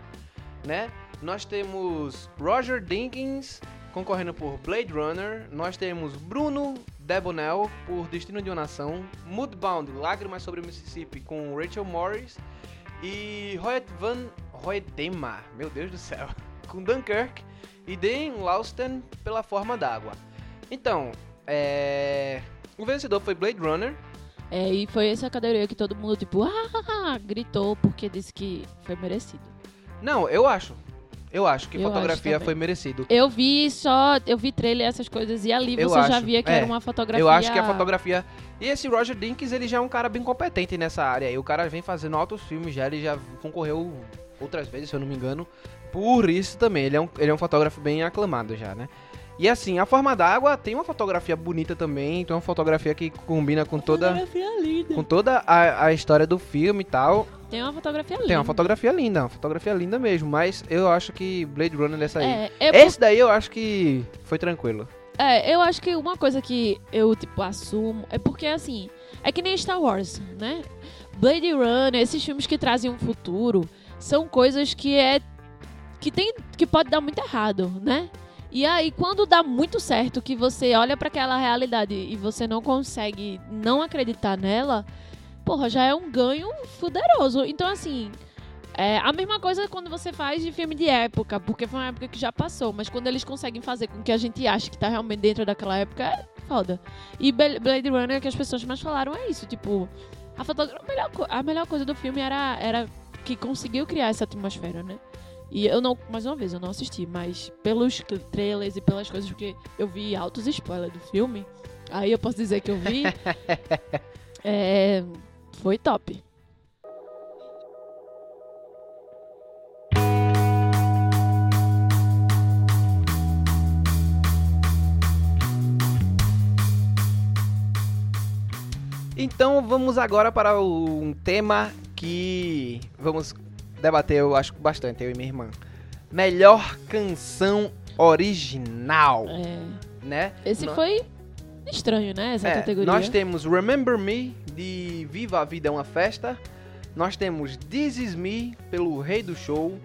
né? Nós temos Roger Dinkins concorrendo por Blade Runner. Nós temos Bruno Debonel por Destino de uma Nação. Mudbound, Lágrimas sobre o Mississippi com Rachel Morris. E Royet Van Hoytema, meu Deus do céu, com Dunkirk. E Dan Lausten pela Forma d'Água. Então, é... o vencedor foi Blade Runner. É, e foi essa categoria que todo mundo, tipo, ah, gritou porque disse que foi merecido. Não, eu acho. Eu acho que Eu acho fotografia também. foi merecido. Eu vi só, eu vi trailer essas coisas e ali Eu você já acho, via que é. era uma fotografia. Eu acho que a fotografia. E esse Roger Dinkins, ele já é um cara bem competente nessa área. E o cara vem fazendo altos filmes já, ele já concorreu outras vezes, se eu não me engano. Por isso também, ele é um, ele é um fotógrafo bem aclamado já, né? E assim, a forma d'água tem uma fotografia bonita também, tem uma fotografia que combina com toda, com toda a, a história do filme e tal. Tem uma fotografia linda. Tem uma fotografia linda, uma fotografia linda mesmo, mas eu acho que Blade Runner dessa aí. É, é, por- Esse daí eu acho que foi tranquilo. é, eu acho que uma coisa que eu, tipo, assumo é porque, assim, é que nem Star Wars, né? Blade Runner, esses filmes que trazem um futuro, são coisas que é. que tem. que pode dar muito errado, né? E aí, quando dá muito certo, que você olha pra aquela realidade e você não consegue não acreditar nela, porra, já é um ganho fuderoso. Então, assim, é a mesma coisa quando você faz de filme de época, porque foi uma época que já passou, mas quando eles conseguem fazer com que a gente ache que tá realmente dentro daquela época, é foda. E Blade Runner, que as pessoas mais falaram, é isso, tipo, a, a, melhor, a melhor coisa do filme era, era que conseguiu criar essa atmosfera, né? E eu não, mais uma vez, eu não assisti, mas pelos tra- trailers e pelas coisas, porque eu vi altos spoilers do filme, aí eu posso dizer que eu vi. é, foi top. Então vamos agora para um tema que vamos debater, eu acho, bastante, eu e minha irmã. Melhor canção original, É, né? esse No- foi estranho, né? Essa É, categoria. Nós temos Remember Me, de Viva a Vida é uma Festa. Nós temos This Is Me, pelo Rei do Show.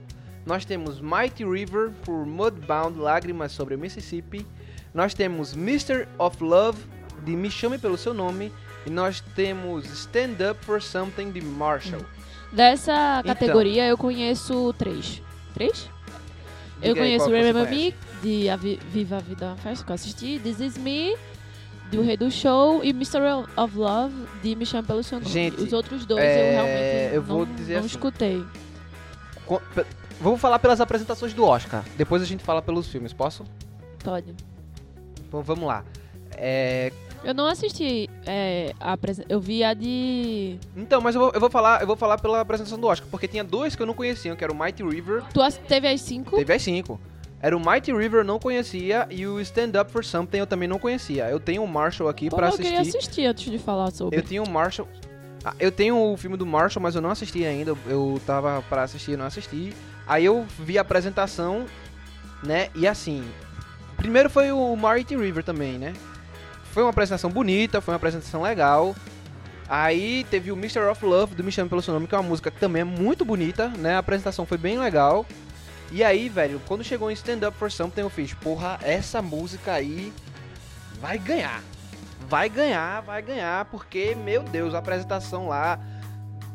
Nós temos Mighty River, por Mudbound, Lágrimas sobre o Mississippi. Nós temos Mr. of Love, de Me Chame Pelo Seu Nome. E nós temos Stand Up for Something, de Marshall. Dessa Então. categoria eu conheço três. Três? eu Diga aí conheço Remember. Me, de A Vi- Viva a Vida é uma Festa, que eu assisti. This Is Me, do Rei do Show. E Mystery of Love, de Me Chame Pelo Seu Nome. Gente, Os outros dois é, eu realmente eu vou não, dizer não assim. escutei. Co- pe- Vou falar pelas apresentações do Oscar. Depois a gente fala pelos filmes, posso? Pode. Então vamos lá. É, Eu não assisti é, a apresen- Eu vi a de. Então, mas eu vou, eu vou falar, eu vou falar pela apresentação do Oscar, porque tinha dois que eu não conhecia, que era o Mighty River, Tu teve as cinco? teve as cinco. Era o Mighty River eu não conhecia e o Stand Up for Something eu também não conhecia. Eu tenho o Marshall aqui pra eu assistir. queria assistir antes de falar sobre. Eu tinha o Marshall. Ah, eu tenho o filme do Marshall, mas eu não assisti ainda. Eu- Eu tava pra assistir e não assisti. Aí eu vi a apresentação, né? E assim. Primeiro foi o Mighty River também, né? Foi uma apresentação bonita, foi uma apresentação legal. Aí teve o Mr. of Love do Me Chame Pelo Seu Nome, que é uma música que também é muito bonita, né? A apresentação foi bem legal. E aí, velho, quando chegou em Stand Up for Something, eu fiz, porra, essa música aí vai ganhar. Vai ganhar, vai ganhar, porque, meu Deus, a apresentação lá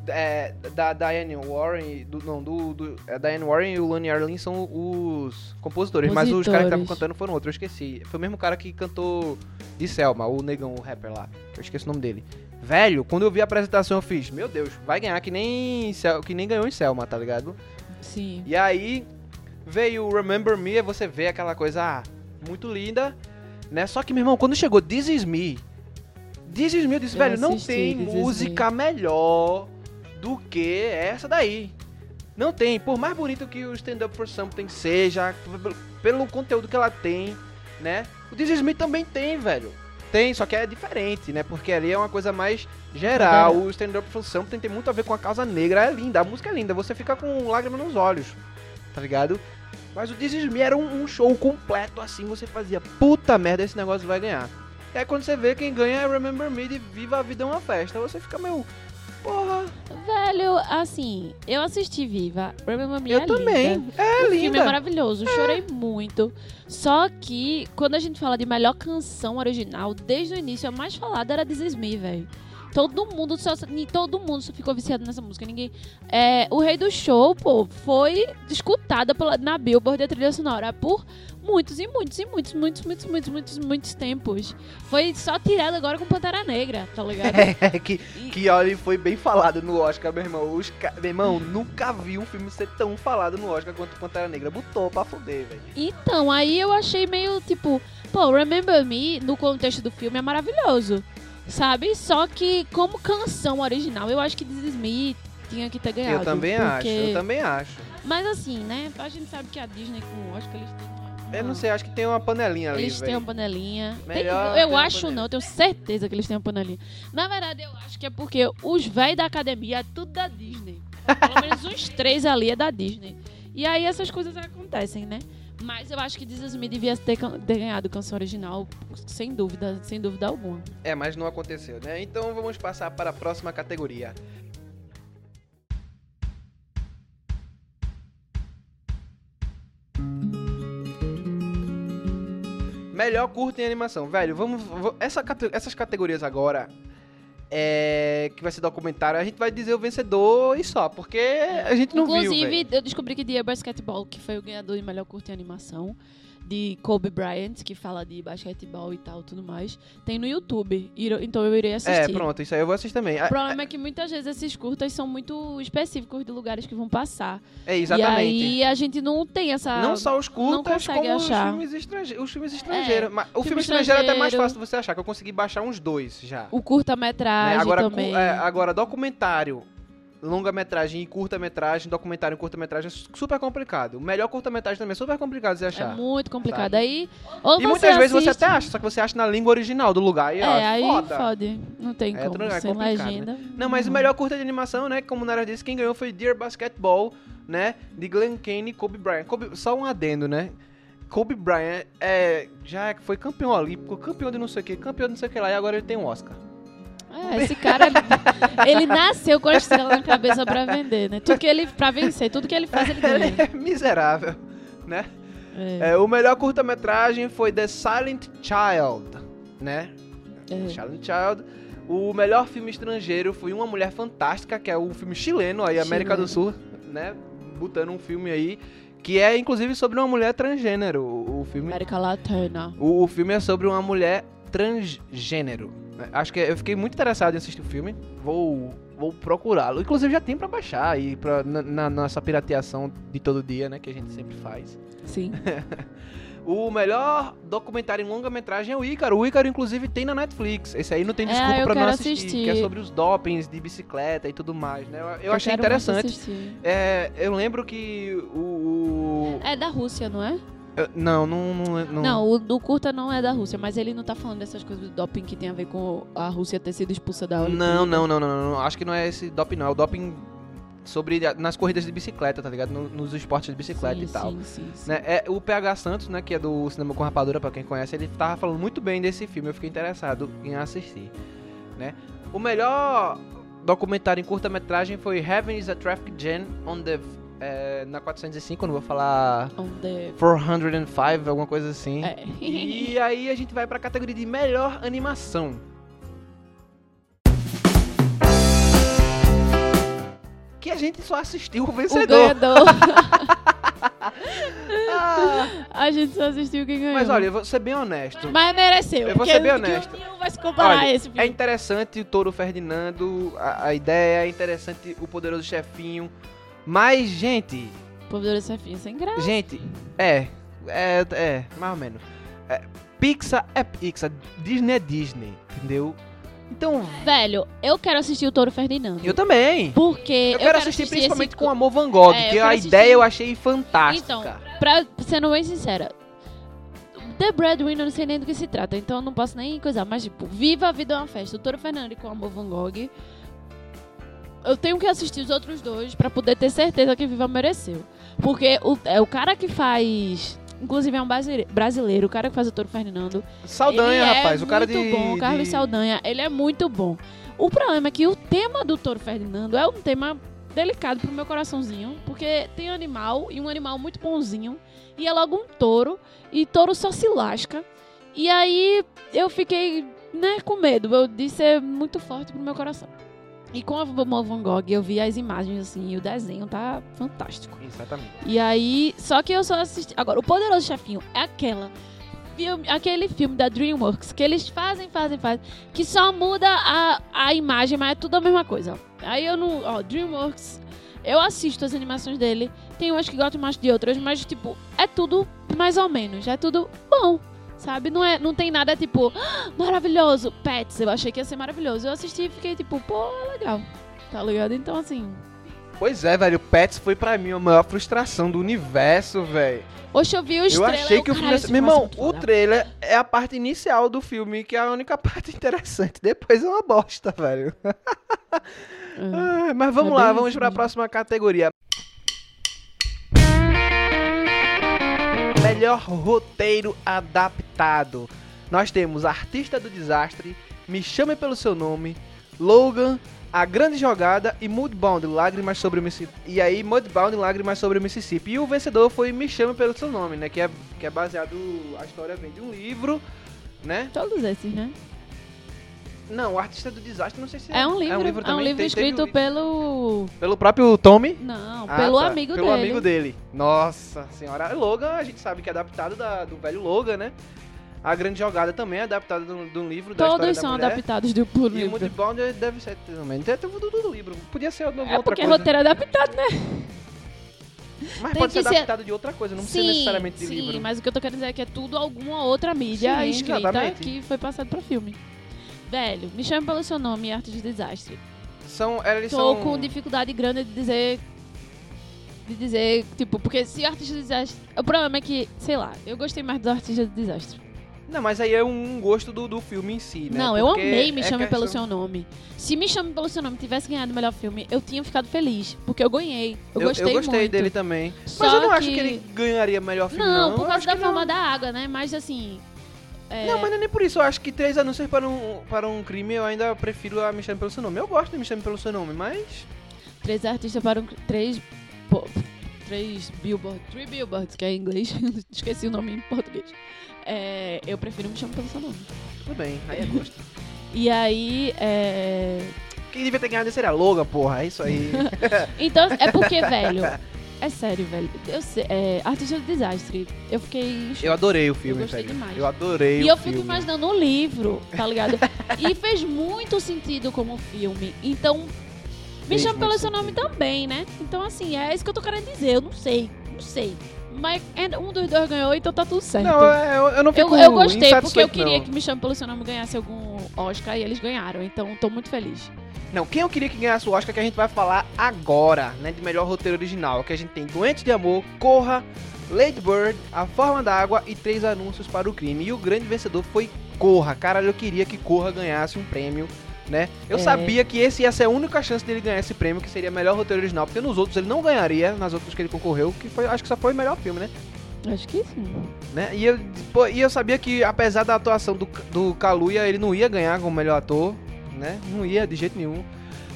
é, da Diane Warren, do, não, do, do a Diane Warren e o Lonnie Arlen são os compositores, mas os caras que estavam Compositores. cantando foram outros, eu esqueci. Foi o mesmo cara que cantou de Selma, o negão, o rapper lá, eu esqueci o nome dele. Velho, quando eu vi a apresentação eu fiz, meu Deus, vai ganhar que nem, que nem ganhou em Selma, tá ligado? Sim. E aí veio o Remember Me, e você vê aquela coisa ah, muito linda, né? Só que, meu irmão, quando chegou This Is Me, This Is Me, eu disse, Eu velho, não assisti tem This Is música melhor do que essa daí. Não tem. Por mais bonito que o Stand Up For Something seja, pelo- conteúdo que ela tem, né? O This Is Me também tem, velho. Tem, só que é diferente, né? Porque ali é uma coisa mais geral. O Stand Up For Something tem muito a ver com a causa negra. É linda, a música é linda. Você fica com lágrimas nos olhos, tá ligado? Mas o This Is era um, um show completo assim. Você fazia, puta merda, esse negócio vai ganhar. E aí quando você vê quem ganha é Remember Me de Viva a Vida é uma Festa. Você fica meio, porra, Velho, assim, eu assisti Viva. Remember Me eu é também. linda. É o filme é linda. maravilhoso, chorei muito. Só que, quando a gente fala de melhor canção original, desde o início, a mais falada era This Is Me, velho. Todo mundo só, todo mundo só ficou viciado nessa música. Ninguém. É, o Rei do Show, pô, foi escutada pela, na Billboard da trilha sonora por muitos e muitos e muitos, muitos, muitos, muitos, muitos, muitos tempos. Foi só tirada agora com Pantera Negra, tá ligado? É, que, que olha, foi bem falado no Oscar, meu irmão. Os Meu irmão, nunca vi um filme ser tão falado no Oscar quanto Pantera Negra. Botou pra foder, velho. Então, aí eu achei meio tipo, pô, Remember Me, no contexto do filme, é maravilhoso. Sabe? Só que como canção original, eu acho que This Is Me tinha que ter ganhado. Eu também acho, porque- eu também acho. Mas assim, né? A gente sabe que a Disney com o Oscar, eles têm uma... Eu não sei, acho que tem uma panelinha ali, Eles têm velho. uma panelinha. Tem- Melhor ter eu acho não, eu tenho certeza que eles têm uma panelinha. Na verdade, eu acho que é porque os velhos da academia é tudo da Disney. Pelo menos uns três ali é da Disney. E aí essas coisas acontecem, né? Mas eu acho que Is Me devia ter, ter ganhado canção original, sem dúvida, sem dúvida alguma. É, mas não aconteceu, né? Então vamos passar para a próxima categoria. Melhor curta em animação. Velho, vamos. v- Essa, essas categorias agora. É. Que vai ser documentário, a gente vai dizer o vencedor e só, porque a gente não viu. Inclusive, eu descobri que Dear Basketball, que foi o ganhador de melhor curta em animação, de Kobe Bryant, que fala de basquetebol e tal, tudo mais, tem no YouTube. Então eu irei assistir. É, pronto, isso aí eu vou assistir também. O problema é que muitas vezes esses curtas são muito específicos de lugares que vão passar. É, exatamente. E aí a gente não tem essa. Não só os curtas, como achar. os filmes estrangeiros. Os filmes estrangeiros. Mas o filme, filme estrangeiro é até mais estrangeiro. fácil de você achar, que eu consegui baixar uns dois já. O Né? curta-metragem Agora, cu- também. é, agora, documentário, longa-metragem e curta-metragem, documentário e curta-metragem é su- super complicado. O melhor curta-metragem também é super complicado de você É achar. muito complicado. sabe? Aí, ou e você muitas vezes você assiste- até acha, só que você acha na língua original do lugar. E, É, ó, aí foda. fode. Não tem É, como. é sem legenda. Não, mas o melhor curta de animação, né? Como o Nara disse, quem ganhou foi Dear Basketball, né? De Glenn Kane e Kobe Bryant. Kobe- só um adendo, né? Kobe Bryant é, já foi campeão olímpico, campeão de não sei o que, campeão de não sei o que lá, e agora ele tem um Oscar. É, esse cara, ele nasceu com a estrela na cabeça pra vender, né? Tudo que ele, pra vencer, tudo que ele faz, ele Ele ganha. é miserável, né? É, É, o melhor curta-metragem foi The Silent Child, né? é. Silent Child. O melhor filme estrangeiro foi Uma Mulher Fantástica, que é o filme chileno aí, América do Sul, né? Botando um filme aí que é inclusive sobre uma mulher transgênero. O, o filme, América Latina. o, o filme é sobre uma mulher transgênero. Né? Acho que eu fiquei muito interessado em assistir o filme. Vou vou procurá-lo. Inclusive já tem pra baixar aí pra, na, na nossa pirateação de todo dia, né, que a gente sempre faz. Sim. O melhor documentário em longa-metragem é o Ícaro. O Ícaro, inclusive, tem na Netflix. Esse aí não tem É, desculpa eu pra não assistir, assistir. que é sobre os dopings de bicicleta e tudo mais, né? Eu, eu achei interessante. É, eu lembro que o... o- É da Rússia, não é? Eu- não, não, não, não. Não, o do curta não é da Rússia, mas ele não tá falando dessas coisas do doping que tem a ver com a Rússia ter sido expulsa da Olimpíada. Não, não, não, não, não. Acho que não é esse doping, não. É o doping sobre nas corridas de bicicleta, tá ligado? No- nos esportes de bicicleta sim, e tal. Sim, sim, sim. Né? É, o PH Santos, né, que é do Cinema com Rapadura, pra quem conhece, ele tava falando muito bem desse filme, eu fiquei interessado em assistir, né? O melhor documentário em curta-metragem foi Heaven is a Traffic Jam on the... é, na 405, eu não vou falar... On the... 405, alguma coisa assim. É. E aí a gente vai pra categoria de melhor animação. Que a gente só assistiu o O vencedor. ganhador. Ah, a gente só assistiu quem ganhou. mas olha, eu vou ser bem honesto. Mas mereceu. Eu vou ser bem honesto. nenhum vai se comparar a Olha, esse filme. É interessante o Touro Ferdinando, a, a ideia, é interessante o Poderoso Chefinho. Mas, gente, Poderoso Chefinho sem graça. gente, é, é, é, mais ou menos. É, Pixar é Pixar, Disney é Disney, entendeu? Então, Velho, eu quero assistir o Touro Ferdinando. eu também. Porque Eu quero assistir principalmente esse... com Amor Van Gogh, É, eu que a assistir- ideia eu achei fantástica. Então, pra, sendo bem sincera, The Breadwinner eu não sei nem do que se trata, então eu não posso nem coisar. Mas, tipo, Viva a Vida é uma Festa, o Toro Fernando com Amor Van Gogh. Eu tenho que assistir os outros dois pra poder ter certeza que Viva mereceu. Porque o, é o cara que faz. Inclusive é um brasile- brasileiro, o cara que faz o Toro Fernando. Saldanha, é rapaz, o cara de... muito bom, o Carlos de- Saldanha, ele é muito bom. O problema é que o tema do Toro Ferdinando é um tema delicado pro meu coraçãozinho, porque tem animal e um animal muito bonzinho, e é logo um touro, e touro só se lasca. E aí eu fiquei, né, com medo eu, de ser muito forte pro meu coração. E com a Van Gogh eu vi as imagens assim, e o desenho tá fantástico. Exatamente. E aí, só que eu só assisti. Agora, o Poderoso Chefinho é aquela. Filme, aquele filme da DreamWorks que eles fazem, fazem, fazem, que só muda a, a imagem, mas é tudo a mesma coisa. Aí eu não. Ó, DreamWorks, eu assisto as animações dele, tem umas que gosto mais de outras, mas, tipo, é tudo mais ou menos, é tudo bom. Sabe? Não, é, não tem nada tipo, "Ah, maravilhoso. Pets, eu achei que ia ser maravilhoso. Eu assisti e fiquei tipo, pô, é legal. Tá ligado? Então, assim. Pois é, velho, o Pets foi pra mim a maior frustração do universo, velho. Hoje eu vi o Eu achei que o filme... Meu irmão, o foda. trailer é a parte inicial do filme, que é a única parte interessante. Depois é uma bosta, velho. Ah, mas vamos É lá, vamos pra mesmo. próxima categoria. Melhor roteiro adaptado. Nós temos Artista do Desastre, Me Chame Pelo Seu Nome, Logan, A Grande Jogada e Mudbound, Lágrimas sobre o Mississippi. E aí, Mudbound, Lágrimas sobre o Mississippi. E o vencedor foi Me Chame Pelo Seu Nome, né? Que é, que é baseado... A história vem de um livro, né? Todos esses, né? Não, o Artista do Desastre, não sei se É um livro, é um livro, também. Tem- teve escrito o- pelo. Pelo próprio Tommy. Não, Ah, pelo tá. amigo Pelo dele. amigo dele. Nossa senhora. Logan, a gente sabe que é adaptado da- do velho Logan, né? A Grande Jogada também é adaptada de um de um livro da Todos história são da mulher. adaptados do por E o livro. Mudbound deve ser também. Deve ter tudo do livro. Podia ser alguma É outra porque coisa. roteiro é adaptado, né? Mas tem pode ser que ser- adaptado de outra coisa, não precisa necessariamente de sim, livro. mas o que eu tô querendo dizer é que é tudo alguma outra mídia Sim, escrita exatamente. que foi passado pra filme. Velho, me chame pelo seu nome, Arte de Desastre. São, eles Tô são... com dificuldade grande de dizer. De dizer, tipo, porque se Artista de Desastre. O problema é que, sei lá, eu gostei mais do Artista de Desastre. Não, mas aí é um gosto do, do filme em si, né? Não, eu Porque amei Me é Chame Pelo questão- Seu Nome. Se Me Chame Pelo Seu Nome tivesse ganhado o melhor filme, eu tinha ficado feliz. Porque eu ganhei. Eu, Eu, gostei eu gostei muito. dele também. Só mas eu não acho que- que ele ganharia melhor filme, não. Não, Eu por causa da que forma não. da água, né? Mas assim. É, Não, mas não é nem por isso. Eu acho que três anúncios para um, para um crime eu ainda prefiro a Me Chame Pelo Seu Nome. Eu gosto de Me Chame Pelo Seu Nome, mas... Três artistas para um. Três. pô, três billboards. Three billboards, que é em inglês. Esqueci o nome em português. É, eu prefiro Me Chame Pelo Seu Nome. Tudo bem, aí é gosto. E aí. É... Quem devia ter ganhado seria Logan, porra. É isso aí. Então, é porque, velho. É sério, velho. Eu sei, é, Artista do Desastre. Eu fiquei. eu adorei o filme, Eu gostei demais. Eu adorei E o eu filme. fico imaginando o livro, tá ligado? e fez muito sentido como filme. Então, me chama pelo seu nome também, né? Então, assim, é isso que eu tô querendo dizer. Eu não sei, não sei. Mas and- um dos dois ganhou, então tá tudo certo. Não, é, eu, eu não eu, fico eu gostei, porque eu queria não. que Me Chame Pelo Seu Nome ganhasse algum Oscar e eles ganharam, então tô muito feliz. Não, quem eu queria que ganhasse o Oscar que a gente vai falar agora, né? De melhor roteiro original. Que a gente tem Doente de Amor, Corra, Lady Bird, A Forma da Água e Três Anúncios para o Crime. E o grande vencedor foi Corra. Caralho, eu queria que Corra ganhasse um prêmio, né? Eu É. sabia que esse ia ser a única chance dele ganhar esse prêmio, que seria melhor roteiro original. Porque nos outros ele não ganharia, nas outras que ele concorreu, que foi, acho que só foi o melhor filme, né? Acho que sim. né? E, eu, pô, e eu sabia que, apesar da atuação do, do Kaluuya, ele não ia ganhar como melhor ator, né? Não ia de jeito nenhum.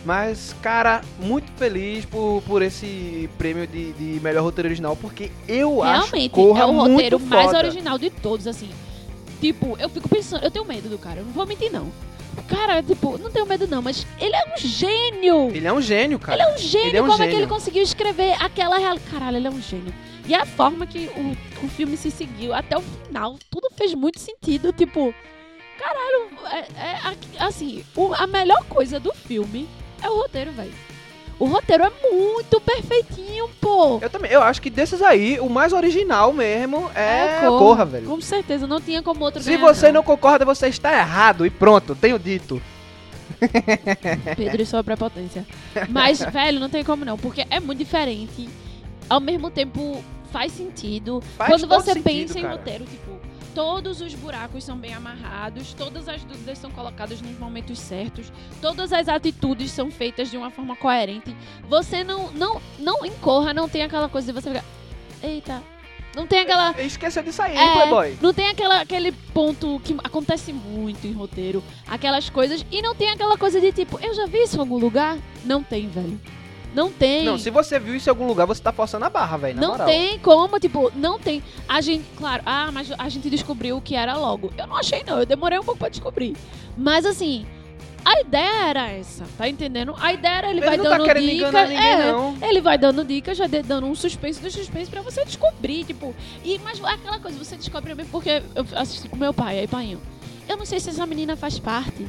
Mas, cara, muito feliz por, por esse prêmio de, de melhor roteiro original, porque eu acho Realmente, Corra é o roteiro mais foda. original de todos, assim. Tipo, eu fico pensando, eu tenho medo do cara, eu não vou mentir, não. Cara, tipo, não tenho medo, não, mas ele é um gênio! Ele é um gênio, cara. Ele é um gênio, Ele é um como é que gênio. ele conseguiu escrever aquela real... Caralho, ele é um gênio. E a forma que o, o filme se seguiu até o final, tudo fez muito sentido. Tipo, caralho, é, é assim, o- a melhor coisa do filme é o roteiro, velho. O roteiro é muito perfeitinho, pô. Eu também, eu acho que desses aí, o mais original mesmo é, Corra. Corra, velho. Com certeza, não tinha como outro Se ganhar, você não concorda, você está errado. E pronto, tenho dito. Pedro e sua prepotência. Mas, velho, não tem como não, porque é muito diferente. Ao mesmo tempo, faz sentido. Faz Quando você sentido, pensa em cara. roteiro, tipo, todos os buracos são bem amarrados, todas as dúvidas são colocadas nos momentos certos, todas as atitudes são feitas de uma forma coerente. Você não, não, não incorra, não tem aquela coisa de você ficar. Eita. Não tem aquela. Esqueceu disso aí, É, Playboy. Não tem aquela, aquele ponto que acontece muito em roteiro, aquelas coisas, e não tem aquela coisa de tipo, eu já vi isso em algum lugar? Não tem, velho. Não tem. Não, se você viu isso em algum lugar, você tá forçando a barra, velho. Não moral. tem como, tipo, não tem. A gente, claro, ah, mas a gente descobriu o que era logo. Eu não achei, não. Eu demorei um pouco pra descobrir. Mas assim, a ideia era essa, tá entendendo? A ideia era ele, Ele vai não dando tá querendo dicas. é, não. ele vai dando dicas, já dando um suspense do suspense pra você descobrir, tipo. E, mas aquela coisa, você descobre também porque eu assisti com meu pai, aí painho. Eu não sei se essa menina faz parte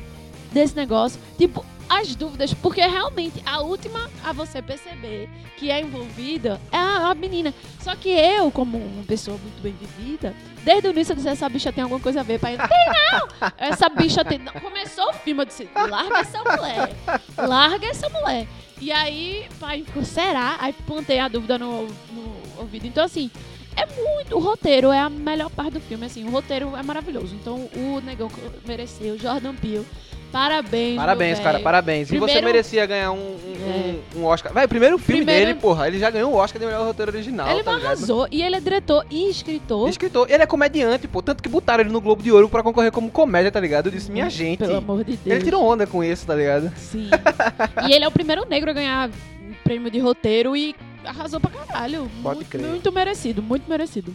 desse negócio. Tipo, as dúvidas, porque realmente a última a você perceber que é envolvida é a, a menina. Só que eu, como uma pessoa muito bem vivida, desde o início eu disse, essa bicha tem alguma coisa a ver. Pai, não tem não! Essa bicha tem. não. Começou o filme, eu disse, larga essa mulher. Larga essa mulher. E aí, pai ficou, será? Aí plantei a dúvida no, no ouvido. Então, assim, é muito. O roteiro é a melhor parte do filme, assim. O roteiro é maravilhoso. Então, o negão mereceu, Jordan Peele. Parabéns, Parabéns, cara, parabéns. E você Primeiro- merecia ganhar um, um, É. um, Oscar. Vai, o primeiro filme Primeiro- dele, porra, ele já ganhou o Oscar de melhor roteiro original. Ele tá ligado? arrasou. E ele é diretor e escritor. Escritor, ele é comediante, pô. Tanto que botaram ele no Globo de Ouro pra concorrer como comédia, tá ligado? Eu disse, minha gente. Pelo amor de Deus. Ele tirou onda com isso, tá ligado? Sim. e ele é o primeiro negro a ganhar um prêmio de roteiro e arrasou pra caralho. Pode muito, crer. Muito merecido, muito merecido.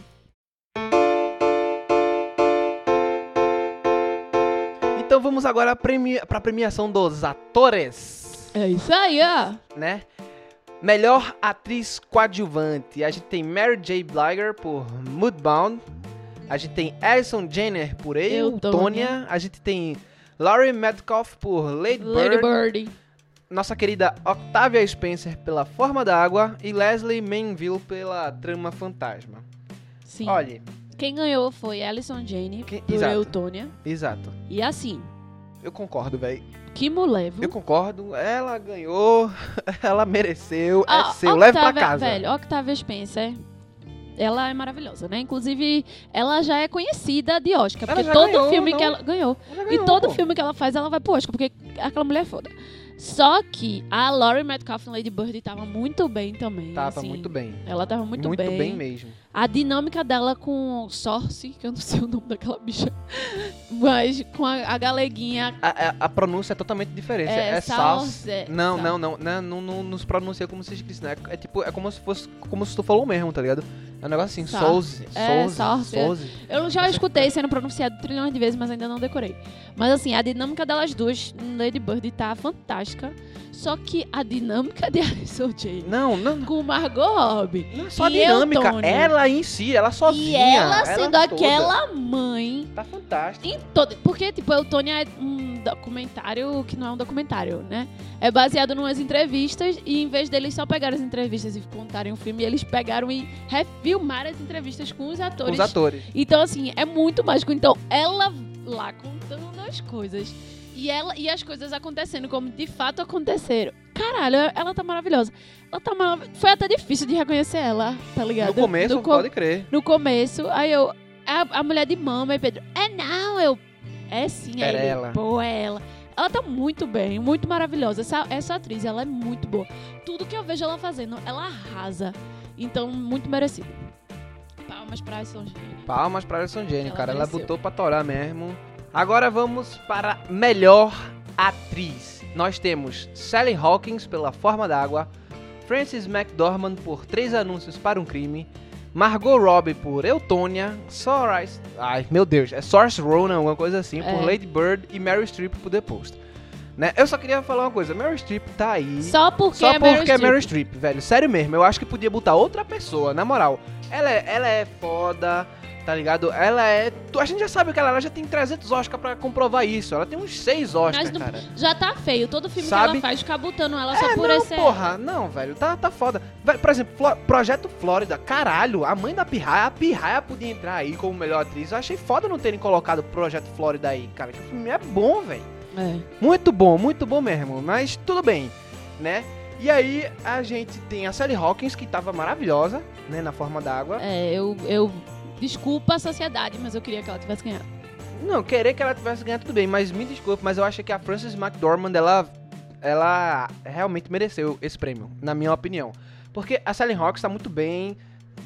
Então vamos agora premi pra premiação dos atores, É isso aí, ó. né? Melhor atriz coadjuvante. A gente tem Mary J. Bliger por Moodbound. A gente tem Alison Jenner por. Eutônia. A gente tem Laurie Metcalf por Lady, Lady Bird. Birdie. Nossa querida Octavia Spencer pela Forma da Água. E Leslie Manville pela Trama Fantasma. Sim. Olha, Quem ganhou foi Alison Jane Quem- por exato. Eutônia. exato. E assim, Eu concordo, velho. que viu? Eu concordo. Ela ganhou. Ela mereceu. Ah, é seu. Leve pra casa. Velho, Octavia Spencer, ela é maravilhosa, né? Inclusive, ela já é conhecida de Oscar. Ela Porque todo ganhou, filme não? que ela ganhou. Ela E ganhou, todo pô. filme que ela faz, ela vai pro Oscar, porque aquela mulher é foda. Só que a Laurie Metcalf em Lady Bird tava muito bem também. Tava assim. muito bem. Ela tava muito, Muito bem. mesmo. A dinâmica dela com Sorce, que eu não sei o nome daquela bicha, mas com a, a galeguinha. A, a- a pronúncia é totalmente diferente. É, É. Sauce, é, Não, não, não, não, não, não, não se pronuncia como se escrito, né? É tipo, é como se fosse, como se tu falou mesmo, tá ligado? É um negócio assim, Sauce. Souze, É, Souze. Souze. Eu já escutei sendo pronunciado trilhões de vezes, mas ainda não decorei. Mas assim, a dinâmica delas duas em Lady Bird tá fantástica. Só que a dinâmica de Alison Jane Não, não, com Margot Robbie Não é só a dinâmica. Eutônia. Ela em si, ela sozinha. e ela sendo toda, aquela mãe Tá fantástica. em toda. Porque, tipo, a Eutônia é um documentário que não é um documentário, né? É baseado em umas entrevistas e em vez deles só pegarem as entrevistas e contarem o filme, eles pegaram e refilmaram as entrevistas com os Com atores. os atores. Então, assim, é muito mágico. Então, ela lá contando as coisas e, ela, e as coisas acontecendo como de fato aconteceram. Caralho, ela tá maravilhosa. Ela tá marav- Foi até difícil de reconhecer ela, tá ligado? No começo, No co- pode crer. no começo, aí eu. A, a mulher de mama e Pedro. É não, eu. É sim, é ele. ela. Pô, é ela. Ela tá muito bem, muito maravilhosa. Essa, essa atriz, ela é muito boa. Tudo que eu vejo ela fazendo, ela arrasa. Então, muito merecido. Palmas pra Alison Jane. Palmas pra Alison Jane, Ela cara. Ela mereceu. botou pra torar mesmo. Agora vamos para melhor atriz. Nós temos Sally Hawkins pela Forma d'Água, Frances McDormand por Três Anúncios para um Crime, Margot Robbie por Eutônia, Source... Ai, meu Deus, é Source Ronan, alguma coisa assim, É. por Lady Bird e Meryl Streep por The Post. Né? Eu só queria falar uma coisa, Meryl Streep tá aí... Só porque, Só é Meryl porque é Streep. Meryl Streep, velho. Sério mesmo, eu acho que podia botar outra pessoa, na moral. Ela é, ela é foda, tá ligado? Ela é. A gente já sabe que ela, ela já tem 300 Oscar pra comprovar isso. Ela tem uns 6 Oscars, Mas não- cara. Já tá feio. Todo filme que Sabe? ela faz fica botando ela só É, por não, esse. porra, não, velho, tá, tá foda. Por exemplo, Flo- Projeto Flórida, caralho, a mãe da Pirraia, a Pirraia podia entrar aí como melhor atriz. Eu achei foda não terem colocado Projeto Flórida aí, cara, que o filme é bom, velho. É. Muito bom, muito bom mesmo, mas tudo bem, né? E aí a gente tem a Sally Hawkins, que tava maravilhosa, né, na forma d'água. É, eu, eu. Desculpa a sociedade, mas eu queria que ela tivesse ganhado. Não, querer que ela tivesse ganhado tudo bem, mas me desculpe, mas eu acho que a Frances McDormand, ela, ela realmente mereceu esse prêmio, na minha opinião. Porque a Sally Hawkins tá muito bem,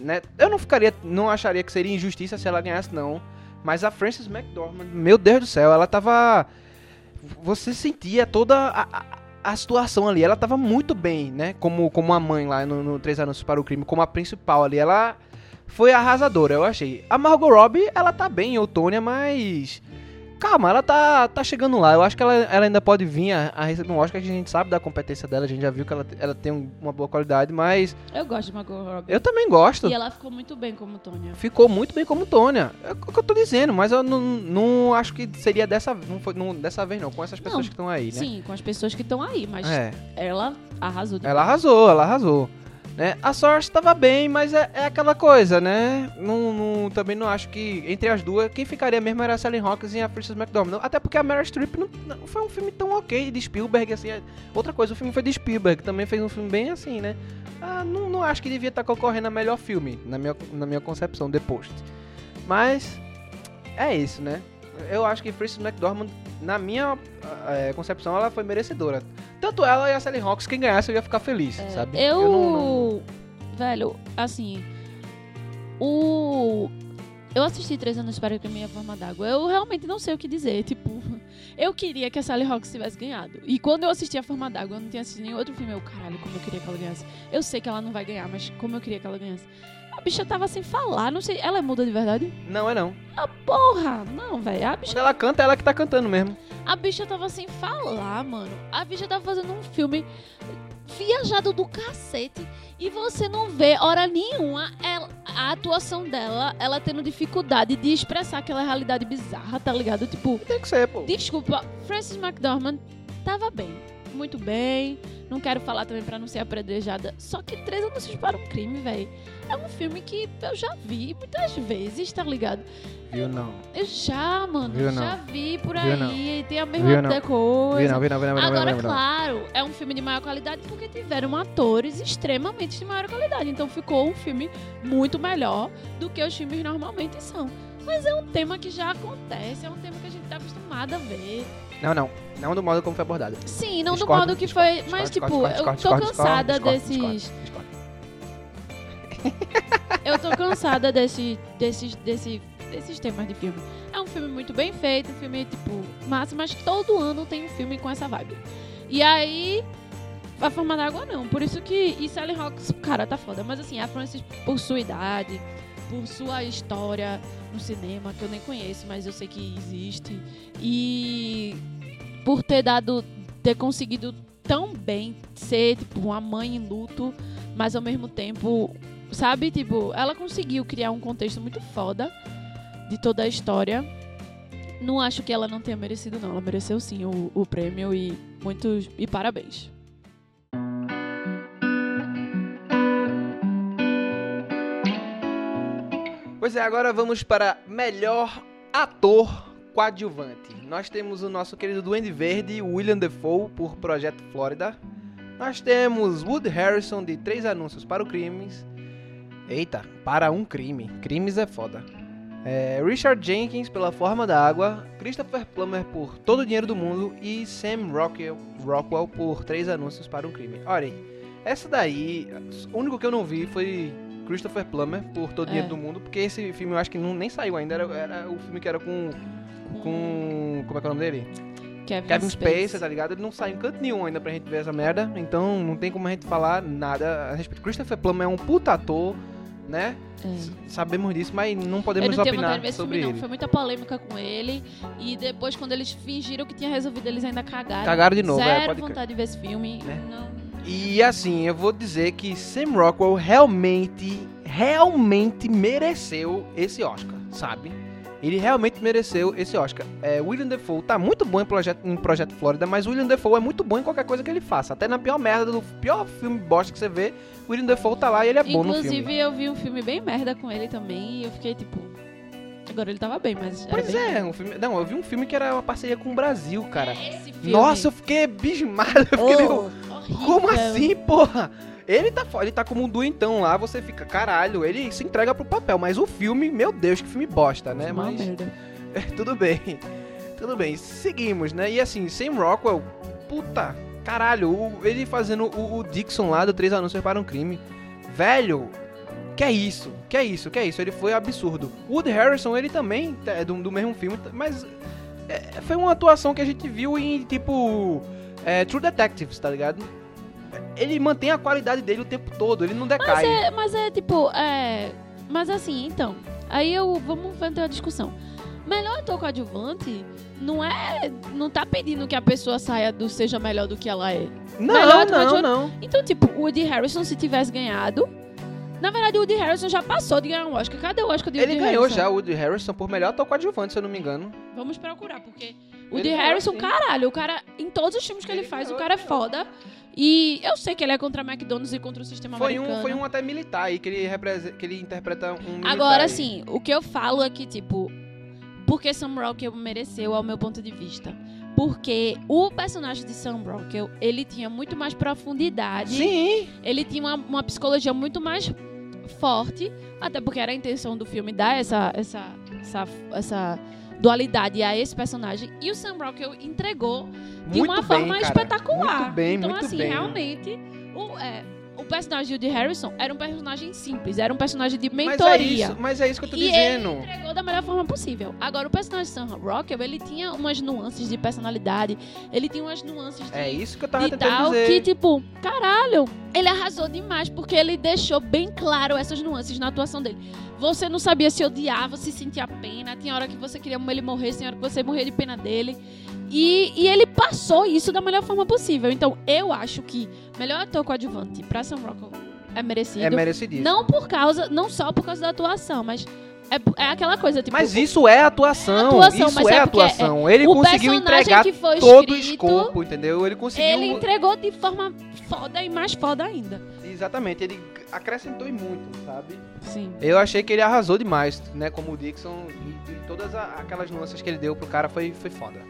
né? Eu não ficaria, não acharia que seria injustiça se ela ganhasse, não. Mas a Frances McDormand, meu Deus do céu, ela tava... Você sentia toda a, a, a situação ali, ela tava muito bem, né? Como, como a mãe lá no, no Três Anúncios para o Crime, como a principal ali, ela foi arrasadora, eu achei. A Margot Robbie, ela tá bem em Outônia, mas... Calma, ela tá, tá chegando lá. Eu acho que ela, ela ainda pode vir a, a receber um Oscar, que a gente sabe da competência dela, a gente já viu que ela, ela tem um- uma boa qualidade, mas Eu gosto de Margot Robbie. eu também gosto. E ela ficou muito bem como Tônia. Ficou muito bem como Tônia. É o que eu tô dizendo, mas eu não, não acho que seria dessa, não foi, não, dessa vez não, com essas pessoas Não, que estão aí, né? Sim, com as pessoas que estão aí, mas É, ela arrasou. de- ela arrasou, ela arrasou. Né? A Source tava bem, mas é, é aquela coisa, né? Não, não- também não acho que entre as duas, quem ficaria mesmo era a Sally Hawkins e a Frances McDormand. Até porque a Meryl Streep não, não foi um filme tão ok de Spielberg, assim. é- Outra coisa, o filme foi de Spielberg, também fez um filme bem assim, né? Ah, não, não acho que devia estar concorrendo a melhor filme, na minha, na minha concepção, Post. Mas, é isso, né? Eu acho que Frances McDormand, na minha eh, concepção, ela foi merecedora. Tanto ela e a Sally Hawkins, quem ganhasse eu ia ficar feliz, É, sabe? Eu. não- não- Velho, assim. O. Eu assisti Três Anos para a Minha Forma d'Água. Eu realmente não sei o que dizer. Tipo, eu queria que a Sally Hawkins tivesse ganhado. E quando eu assisti a Forma d'Água, eu não tinha assistido nenhum outro filme. Eu, caralho, como eu queria que ela ganhasse. Eu sei que ela não vai ganhar, mas como eu queria que ela ganhasse. A bicha tava sem falar, não sei. Ela é muda de verdade? Não é não. Ah, porra! Não, velho. A bicha Quando ela canta, é ela que tá cantando mesmo. a bicha tava sem falar, mano. A bicha tava fazendo um filme viajado do cacete. E você não vê hora nenhuma ela- a atuação dela, ela tendo dificuldade de expressar aquela realidade bizarra, tá ligado? Tipo, Tem que ser, pô. desculpa, Frances McDormand tava bem. Muito bem. Não quero falar também pra não ser apredejada. Só que Três Anúncios para um Crime, velho. É um filme que eu já vi muitas vezes, tá ligado? Viu não. Eu já, mano. Viu não. já vi por Viu aí. não. Tem a Viu mesma não. coisa. Viu não, viu não, viu não, viu não, Agora, viu não. claro, é um filme de maior qualidade porque tiveram atores extremamente de maior qualidade. Então ficou um filme muito melhor do que os filmes normalmente são. Mas é um tema que já acontece, é um tema que a gente tá acostumado a ver. Não, não. Não do modo como foi abordado. Sim, não Discordo, do modo que discordo, foi. mas, discordo, tipo, discordo, eu tô cansada desses. Eu tô cansada desse, desses, desse, desses temas de filme. É um filme muito bem feito, um filme, tipo, massa, mas todo ano tem um filme com essa vibe. E aí, a forma d'água não. Por isso que. E Sally Hawks, cara, tá foda. Mas assim, a Frances, por sua idade, por sua história no cinema, que eu nem conheço, mas eu sei que existe. E por ter dado. ter conseguido tão bem ser, tipo, uma mãe em luto, mas ao mesmo tempo Sabe? Tipo, ela conseguiu criar um contexto muito foda de toda a história. não acho que ela não tenha merecido, não. Ela mereceu sim o, o prêmio e muitos. E parabéns. Pois é, agora vamos para melhor ator coadjuvante. Nós temos o nosso querido Duende Verde, William Defoe, por Projeto Flórida. Nós temos Wood Harrison, de Três Anúncios para o Crimes. Eita, para um crime. Crimes é foda. É, Richard Jenkins, pela Forma da Água. Christopher Plummer, por Todo o Dinheiro do Mundo. E Sam Rockwell, Rockwell por Três Anúncios para um Crime. Olha aí, essa daí, o único que eu não vi foi Christopher Plummer, por Todo o É. Dinheiro do Mundo. Porque esse filme eu acho que não, nem saiu ainda. Era, era o filme que era com, com... Como é que é o nome dele? Kevin, Kevin Spacey, tá ligado? Ele não sai em canto nenhum ainda pra gente ver essa merda. Então não tem como a gente falar nada a respeito. Christopher Plummer é um puta ator, né? É. Sabemos disso, mas não podemos não opinar sobre filme, não. ele. Foi muita polêmica com ele. E depois, quando eles fingiram que tinha resolvido, eles ainda cagaram. Cagaram de novo, é, Zero pode crer. vontade de ver esse filme. Né? Não. E assim, eu vou dizer que Sam Rockwell realmente, realmente mereceu esse Oscar, sabe? Ele realmente mereceu esse Oscar. É, William Defoe tá muito bom em Projeto, em Projeto Flórida, mas William Defoe é muito bom em qualquer coisa que ele faça. Até na pior merda do pior filme bosta que você vê, William Defoe tá lá e ele é bom no Inclusive, filme. eu vi um filme bem merda com ele também. E eu fiquei tipo. Agora ele tava bem, mas. Pois é, um filme. Não, eu vi um filme que era uma parceria com o Brasil, cara. Esse filme. Nossa, eu fiquei abismado. Eu fiquei meio, horrível. Como assim, porra? Ele tá, ele tá como um doentão lá, você fica, caralho, ele se entrega pro papel, mas o filme, meu Deus, que filme bosta, né? Uma Mas merda. tudo bem, tudo bem, seguimos, né? E assim, Sam Rockwell, puta, caralho, o- ele fazendo o, o Dixon lá do Três Anúncios para um Crime, velho, que é isso, que é isso, que é isso, ele foi absurdo. Wood Harrison, ele também é do, do mesmo filme, mas é, foi uma atuação que a gente viu em, tipo, é, True Detectives, tá ligado? Ele mantém a qualidade dele o tempo todo, ele não decai. É, mas é tipo, é. Mas assim, então. Aí eu. Vamos ter uma discussão. Melhor ator coadjuvante não é. Não tá pedindo que a pessoa saia do seja melhor do que ela é. Não, melhor não, não. Então, tipo, o Woody Harrison, se tivesse ganhado. Na verdade, o Woody Harrison já passou de ganhar um Oscar. Cadê o Oscar de Ele Woody ganhou Harrison? já o Woody Harrison por melhor ator coadjuvante, se eu não me engano. Vamos procurar, porque o Ele ganhou, Harrison, sim. caralho, o cara, em todos os filmes que ele, Ele faz, o cara é ganhou. foda. E eu sei que ele é contra a McDonald's e contra o sistema Foi americano. um, foi um até militar aí, que ele, que ele interpreta um militar Agora, aí. sim, o que eu falo é que, tipo, porque Sam Rockwell mereceu, ao meu ponto de vista. Porque o personagem de Sam Rockwell, ele tinha muito mais profundidade. Sim, Ele tinha uma, uma psicologia muito mais forte. Até porque era a intenção do filme dar essa, essa, essa, essa dualidade a esse personagem. E o Sam Rockwell entregou de muito uma bem, forma cara. espetacular. Muito bem, então, muito assim, bem. realmente, o, é, o personagem de Harrison era um personagem simples, era um personagem de Mas é, mentoria. isso, mas é isso que eu tô E dizendo. ele entregou da melhor forma possível. Agora, o personagem de Sam Rockwell, ele tinha umas nuances de personalidade, ele tinha umas nuances de, É isso que eu tava tentando tal, dizer. que tipo, caralho, ele arrasou demais, porque ele deixou bem claro essas nuances na atuação dele. Você não sabia se odiava, se sentia pena, tinha hora que você queria ele morrer, tinha hora que você morria de pena dele. E, e ele passou isso da melhor forma possível. Então, eu acho que melhor ator coadjuvante pra Sam Rockwell é merecido. É merecidíssimo. Não por causa, não só por causa da atuação, mas é, é aquela coisa, tipo. Mas isso é atuação, atuação, isso é é atuação. Ele o conseguiu entregar foi todo o escrito, escopo, entendeu? Ele conseguiu... Ele entregou de forma foda e mais foda ainda. Exatamente, ele acrescentou e muito, sabe? Sim. Eu achei que ele arrasou demais, né? Como o Dixon e, e todas a- aquelas nuances que ele deu pro cara foi, foi foda?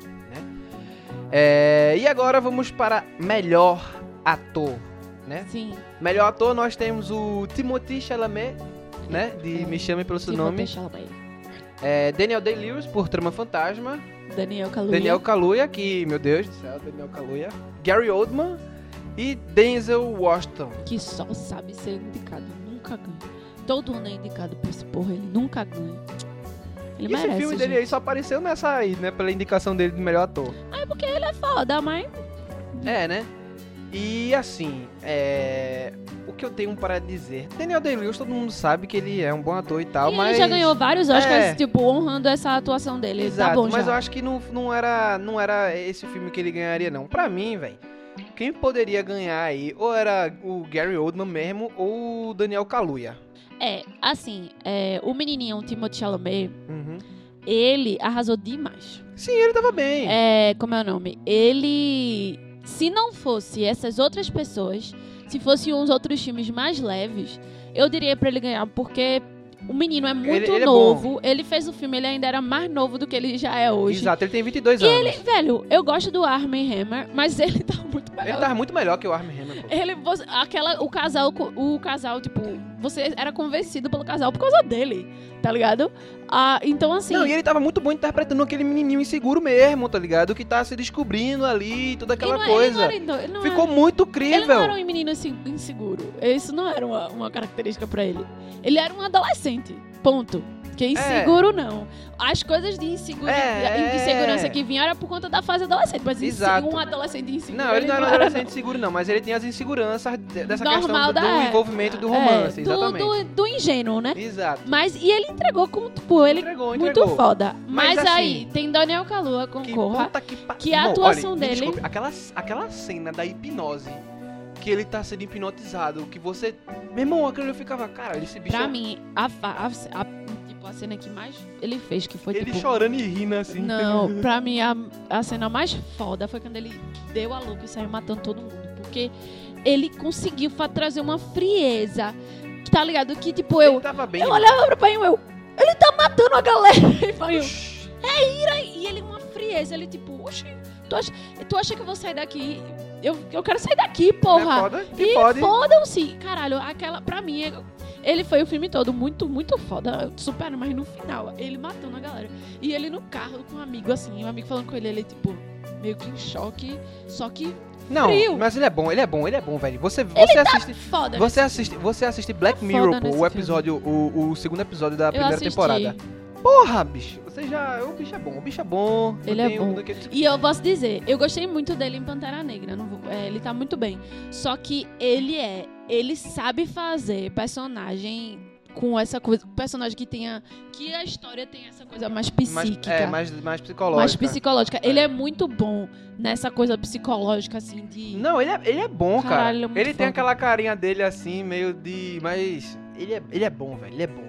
É, e agora vamos para melhor ator, né? Sim. Melhor ator nós temos o Timothy Chalamet, né? De É, Me Chame Pelo Seu Timothée Nome. Chalamet. É, Daniel Day-Lewis por Trama Fantasma. Daniel Kaluuya. Daniel Kaluuya, que, meu Deus do céu, Daniel Kaluuya. Gary Oldman e Denzel Washington. Que só sabe ser indicado. Nunca ganha. Todo ano é indicado pra esse porra. Ele nunca ganha. Ele E esse merece, filme dele gente. aí só apareceu nessa aí, né? Pela indicação dele de melhor ator. É porque ele é foda, mas... É, né? E assim, é... o que eu tenho para dizer? Daniel Day-Lewis, todo mundo sabe que ele é um bom ator e tal, e mas... ele já ganhou vários Oscars, É. tipo, honrando essa atuação dele. Exato, tá bom mas já. eu acho que não, não, era, não era esse filme que ele ganharia, não. Pra mim, velho, quem poderia ganhar aí, ou era o Gary Oldman mesmo, ou o Daniel Kaluuya. É, assim, é, o menininho, o Timothée Chalamet, Uhum. ele arrasou demais. Sim, ele tava bem. É, como é o nome? Ele. Se não fosse essas outras pessoas, se fossem uns outros filmes mais leves, eu diria pra ele ganhar, porque o menino é muito ele é novo. ele fez o filme, ele ainda era mais novo do que ele já é hoje. Exato, ele tem 22 anos. Ele, velho, eu gosto do Armie Hammer, mas ele tá muito melhor. Ele tava muito melhor que o Armie Hammer. pô. Ele, aquela, o casal, o casal, tipo, você era convencido pelo casal por causa dele, tá ligado? Ah, então assim, Não, e ele tava muito bom interpretando aquele menininho inseguro mesmo, tá ligado? Que tá se descobrindo ali, toda ele aquela não é- ele coisa. não era, ele não Ficou era- muito Ele incrível. não era um menino inseguro. Isso não era uma, uma característica pra ele. Ele era um adolescente. Ponto. Que inseguro não. As coisas de, insegura, É, de insegurança que vinham era por conta da fase adolescente. Mas Exato. um adolescente inseguro. Não, ele não era um adolescente seguro, não, mas ele tinha as inseguranças de- dessa Normal questão do, da do época. envolvimento do É, romance, do-. Do, do ingênuo, né? Exato. Mas, e ele entregou como, tipo, ele entregou, muito entregou. foda. Mas, Mas, assim, aí, tem Daniel Kalua com Que Corra. que pa- que a Não, atuação olha, dele- desculpe, aquela, aquela cena da hipnose, que ele tá sendo hipnotizado, que você... Meu irmão, aquilo eu ficava, cara, esse bicho... Pra mim, a, a, a- a cena que mais ele fez, que foi, ele tipo... chorando e rindo assim. Não, pra mim a, a cena mais foda foi quando ele deu a louca e saiu matando todo mundo. Porque ele conseguiu trazer uma frieza. Tá ligado? Que tipo, eu. Bem. Eu olhava pro pai eu. Ele tá matando a galera. E pai, eu, e ele uma frieza. Ele tipo, oxi, tu acha, tu acha que eu vou sair daqui? Eu, eu quero sair daqui, Não porra. é foda? E pode. fodam-se. Caralho, aquela, pra mim, é- ele foi o filme todo muito, muito foda. Super, mas no final, ele matando a galera. E ele no carro com um amigo, assim, um amigo falando com ele, ele, tipo, meio que em choque. Só que Não, frio. mas ele é bom, ele é bom, ele é bom, velho. Você, você assiste... foda. Você assiste, você assiste Black Tá Mirror, pô, o episódio, o, o segundo episódio da eu primeira assisti. temporada. Porra, bicho, você já, o bicho é bom, o bicho é bom. Ele é bom. um E eu posso dizer, eu gostei muito dele em Pantera Negra. Vou- é, ele tá muito bem. Só que ele é. Ele sabe fazer personagem com essa coisa. Personagem que tenha. Que a história tem essa coisa mais mais, psíquica. é, mais, mais psicológico. mais psicológica. Ele é muito bom nessa coisa psicológica, assim, de. Não, ele é, ele é bom, Caralho, cara. ele é ele tem aquela carinha dele assim, meio de. Mas. Ele é, ele é bom, velho. Ele é bom.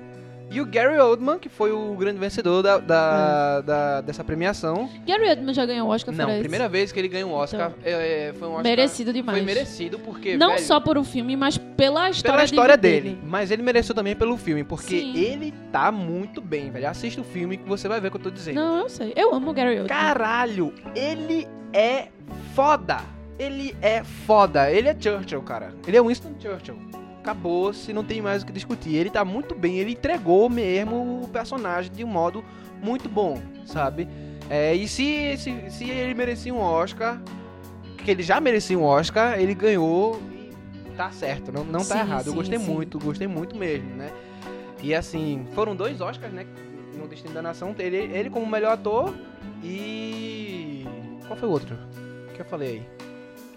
E o Gary Oldman, que foi o grande vencedor da, da, da- dessa premiação. Gary Oldman já ganhou o Oscar Não, esse. primeira vez que ele ganha um Oscar. é, é, foi um Oscar. Merecido demais. Foi merecido, porque. Não velho, só por o filme, mas pela história, pela história de vida dele. Mas ele mereceu também pelo filme, porque Sim. ele tá muito bem, velho. Assista o filme que você vai ver o que eu tô dizendo. Não, eu sei. Eu amo o Gary Oldman. Caralho, ele é foda. Ele é foda. Ele é Churchill, cara. Ele é Winston Churchill. Acabou, se não tem mais o que discutir. Ele tá muito bem, ele entregou mesmo o personagem de um modo muito bom, sabe? É, e se, se, se ele merecia um Oscar, que ele já merecia um Oscar, ele ganhou e tá certo, não, não tá Sim, errado. Eu sim, gostei sim. muito, gostei muito mesmo, né? E assim, foram dois Oscars, né? No Destino da Nação. Ele, ele como melhor ator e. Qual foi o outro? Que eu falei aí?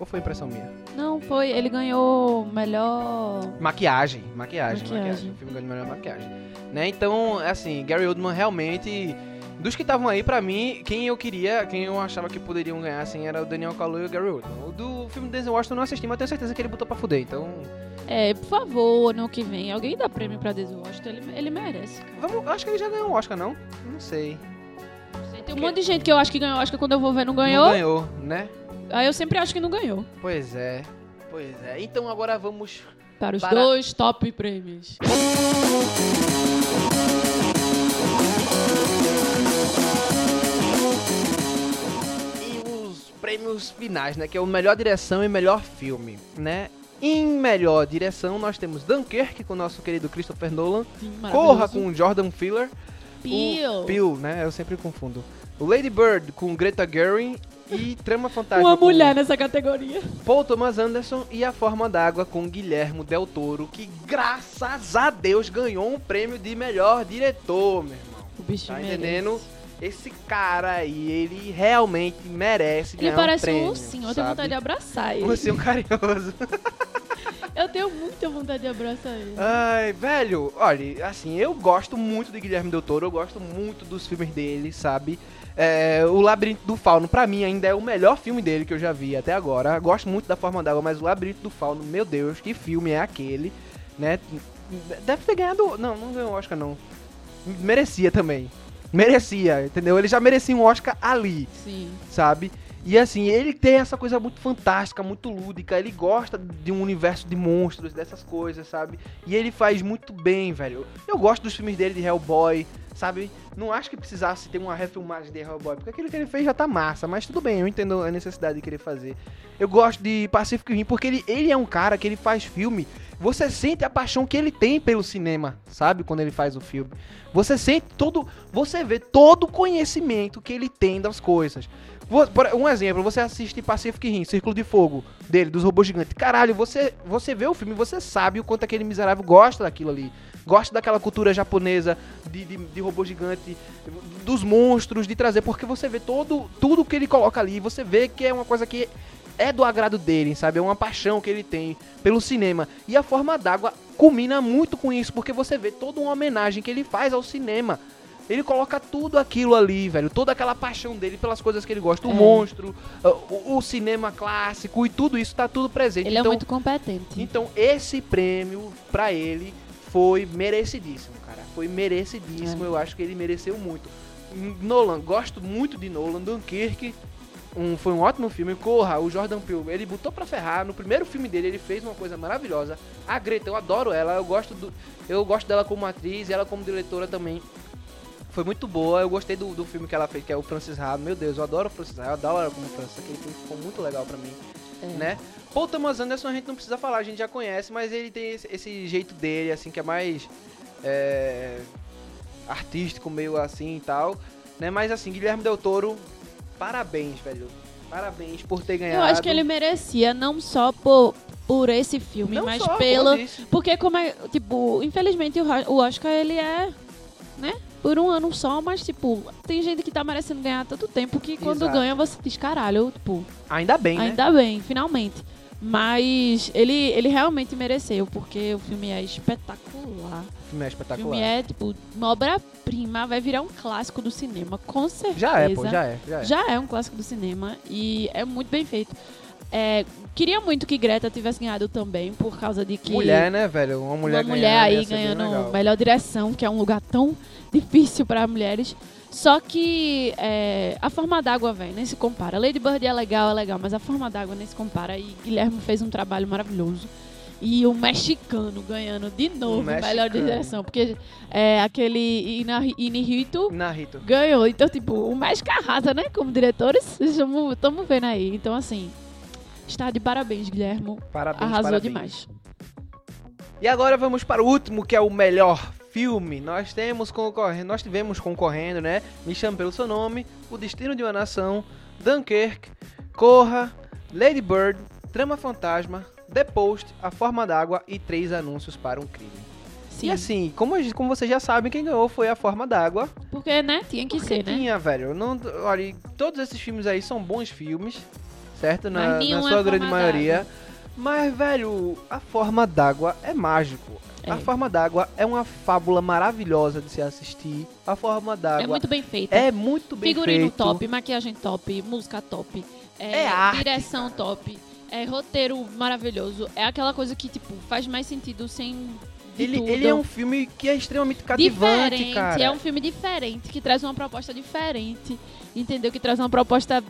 Ou foi impressão minha? Não, foi. Ele ganhou melhor. Maquiagem, maquiagem, maquiagem. Maquiagem. O filme ganhou melhor maquiagem. Né? Então, assim, Gary Oldman realmente. Dos que estavam aí, pra mim, quem eu queria, quem eu achava que poderiam ganhar, assim, era o Daniel Kaluuya e o Gary Oldman. O do filme do Denzel Washington eu não assisti, mas eu tenho certeza que ele botou pra fuder. Então, É, por favor, ano que vem, alguém dá prêmio pra Denzel Washington. Ele, ele merece, cara. vamos, acho que ele já ganhou um Oscar, não? Não sei. Tem um monte de gente que eu acho que ganhou Oscar quando eu vou ver não ganhou. Não ganhou, né? Aí eu sempre acho que não ganhou. Pois é. Pois é. Então agora vamos Para os Para- dois top prêmios. E os prêmios finais, né? Que é o melhor direção e melhor filme, né? Em melhor direção, nós temos Dunkirk com o nosso querido Christopher Nolan. Corra com o Jordan Filler. Peel. O Peel, né? Eu sempre confundo. O Lady Bird com Greta Gerwig. E Trama Fantástica Uma mulher nessa categoria. Paul Thomas Anderson. E A Forma d'Água com Guilhermo Del Toro. Que, graças a Deus, ganhou um prêmio de melhor diretor, meu irmão. O bicho Tá merece. entendendo? Esse cara aí, ele realmente merece Ele ganhar parece um prêmio, um ursinho, eu tenho vontade de abraçar ele. Um ursinho carinhoso. Eu tenho muita vontade de abraçar ele. Ai, velho, olha, assim, eu gosto muito de Guilherme Del Toro, eu gosto muito dos filmes dele, sabe? É, o Labirinto do Fauno, pra mim, ainda é o melhor filme dele que eu já vi até agora. Gosto muito da Forma d'Água, mas o Labirinto do Fauno, meu Deus, que filme é aquele, né? Deve ter ganhado... Não, não ganhou Oscar, não. Merecia também. Merecia, entendeu? Ele já merecia um Oscar ali, Sim. sabe? E assim, ele tem essa coisa muito fantástica, muito lúdica. Ele gosta de um universo de monstros, dessas coisas, sabe? E ele faz muito bem, velho. Eu gosto dos filmes dele de Hellboy, sabe? Não acho que precisasse ter uma refilmagem de Hellboy, porque aquilo que ele fez já tá massa. Mas tudo bem, eu entendo a necessidade de querer fazer. Eu gosto de Pacific Rim porque ele, ele é um cara que ele faz filme. Você sente a paixão que ele tem pelo cinema, sabe? Quando ele faz o filme. Você sente todo. Você vê todo o conhecimento que ele tem das coisas. Um exemplo, você assiste Pacific Rim, Círculo de Fogo, dele, dos robôs gigantes. Caralho, você, você vê o filme, você sabe o quanto aquele miserável gosta daquilo ali. Gosta daquela cultura japonesa de, de, de robô gigante, dos monstros, de trazer, porque você vê todo, tudo que ele coloca ali, você vê que é uma coisa que é do agrado dele, sabe? É uma paixão que ele tem pelo cinema. E a forma d'água culmina muito com isso, porque você vê toda uma homenagem que ele faz ao cinema. Ele coloca tudo aquilo ali, velho. Toda aquela paixão dele pelas coisas que ele gosta. O É. monstro, o, o cinema clássico e tudo isso tá tudo presente. Ele é então, muito competente. então esse prêmio pra ele foi merecidíssimo, cara. Foi merecidíssimo. É. Eu acho que ele mereceu muito. Nolan, gosto muito de Nolan. Dunkirk um, foi um ótimo filme. Corra, o Jordan Peele, ele botou pra ferrar. No primeiro filme dele, ele fez uma coisa maravilhosa. A Greta, eu adoro ela. Eu gosto, do, eu gosto dela como atriz e ela como diretora também. Foi muito boa. Eu gostei do, do filme que ela fez, que é o Francis Ha. Meu Deus, eu adoro o Francis Ha. Eu adoro ela como Francis. Aquele filme ficou muito legal pra mim É. né? Paul Thomas Anderson a gente não precisa falar, a gente já conhece, mas ele tem esse, esse jeito dele, assim, que é mais é, artístico, meio assim e tal, né? Mas assim, Guilherme Del Toro, parabéns, velho. Parabéns por ter ganhado. Eu acho que ele merecia, não só por, por esse filme, Não mas só, pelo. Porque como é. Tipo, infelizmente o Oscar ele é. né? Por um ano só, mas tipo, tem gente que tá merecendo ganhar tanto tempo que quando Exato. ganha você diz, caralho, tipo, Ainda bem, né? ainda bem, finalmente. Mas ele, ele realmente mereceu, porque o filme é espetacular. O filme é O espetacular. filme é, tipo, uma obra-prima, vai virar um clássico do cinema, com certeza. Já é, pô, já é, já é. Já é um clássico do cinema e é muito bem feito. É, queria muito que Greta tivesse ganhado também, por causa de que Mulher, né, velho? Uma mulher uma mulher aí ganhando melhor direção, que é um lugar tão difícil para mulheres. Só que é, a forma d'água, velho, nem se compara. Lady Bird é legal, é legal, mas a forma d'água nem se compara. E Guilherme fez um trabalho maravilhoso. E o mexicano ganhando de novo melhor mexicano. direção. Porque é, aquele Inihito ganhou. Então, tipo, o México arrasa, né? Como diretores. Estamos vendo aí. Então, assim, está de parabéns, Guilherme. Parabéns, Arrasou parabéns. demais. E agora vamos para o último, que é o melhor filme. Nós temos concorrendo, nós tivemos concorrendo, né? Me chame pelo seu nome, O Destino de uma Nação, Dunkirk, Corra, Lady Bird, Trama Fantasma, The Post, A Forma d'Água e Três Anúncios para um Crime. Sim. E assim, como, como vocês já sabem, quem ganhou foi A Forma d'Água. Porque, né? Tinha que Porque ser, né? tinha, velho. Não, olha, todos esses filmes aí são bons filmes, certo? Na, na é sua A grande maioria. Mas, velho, A Forma d'Água é mágico. É. A Forma d'Água é uma fábula maravilhosa de se assistir. A Forma d'Água É muito bem feito. é muito bem Figurino feito. top, maquiagem top, música top, é, É arte, direção top, é roteiro maravilhoso. É aquela coisa que, tipo, faz mais sentido sem. Ele, ele é um filme que é extremamente cativante, diferente, cara. é um filme diferente, que traz uma proposta diferente, entendeu? Que traz uma proposta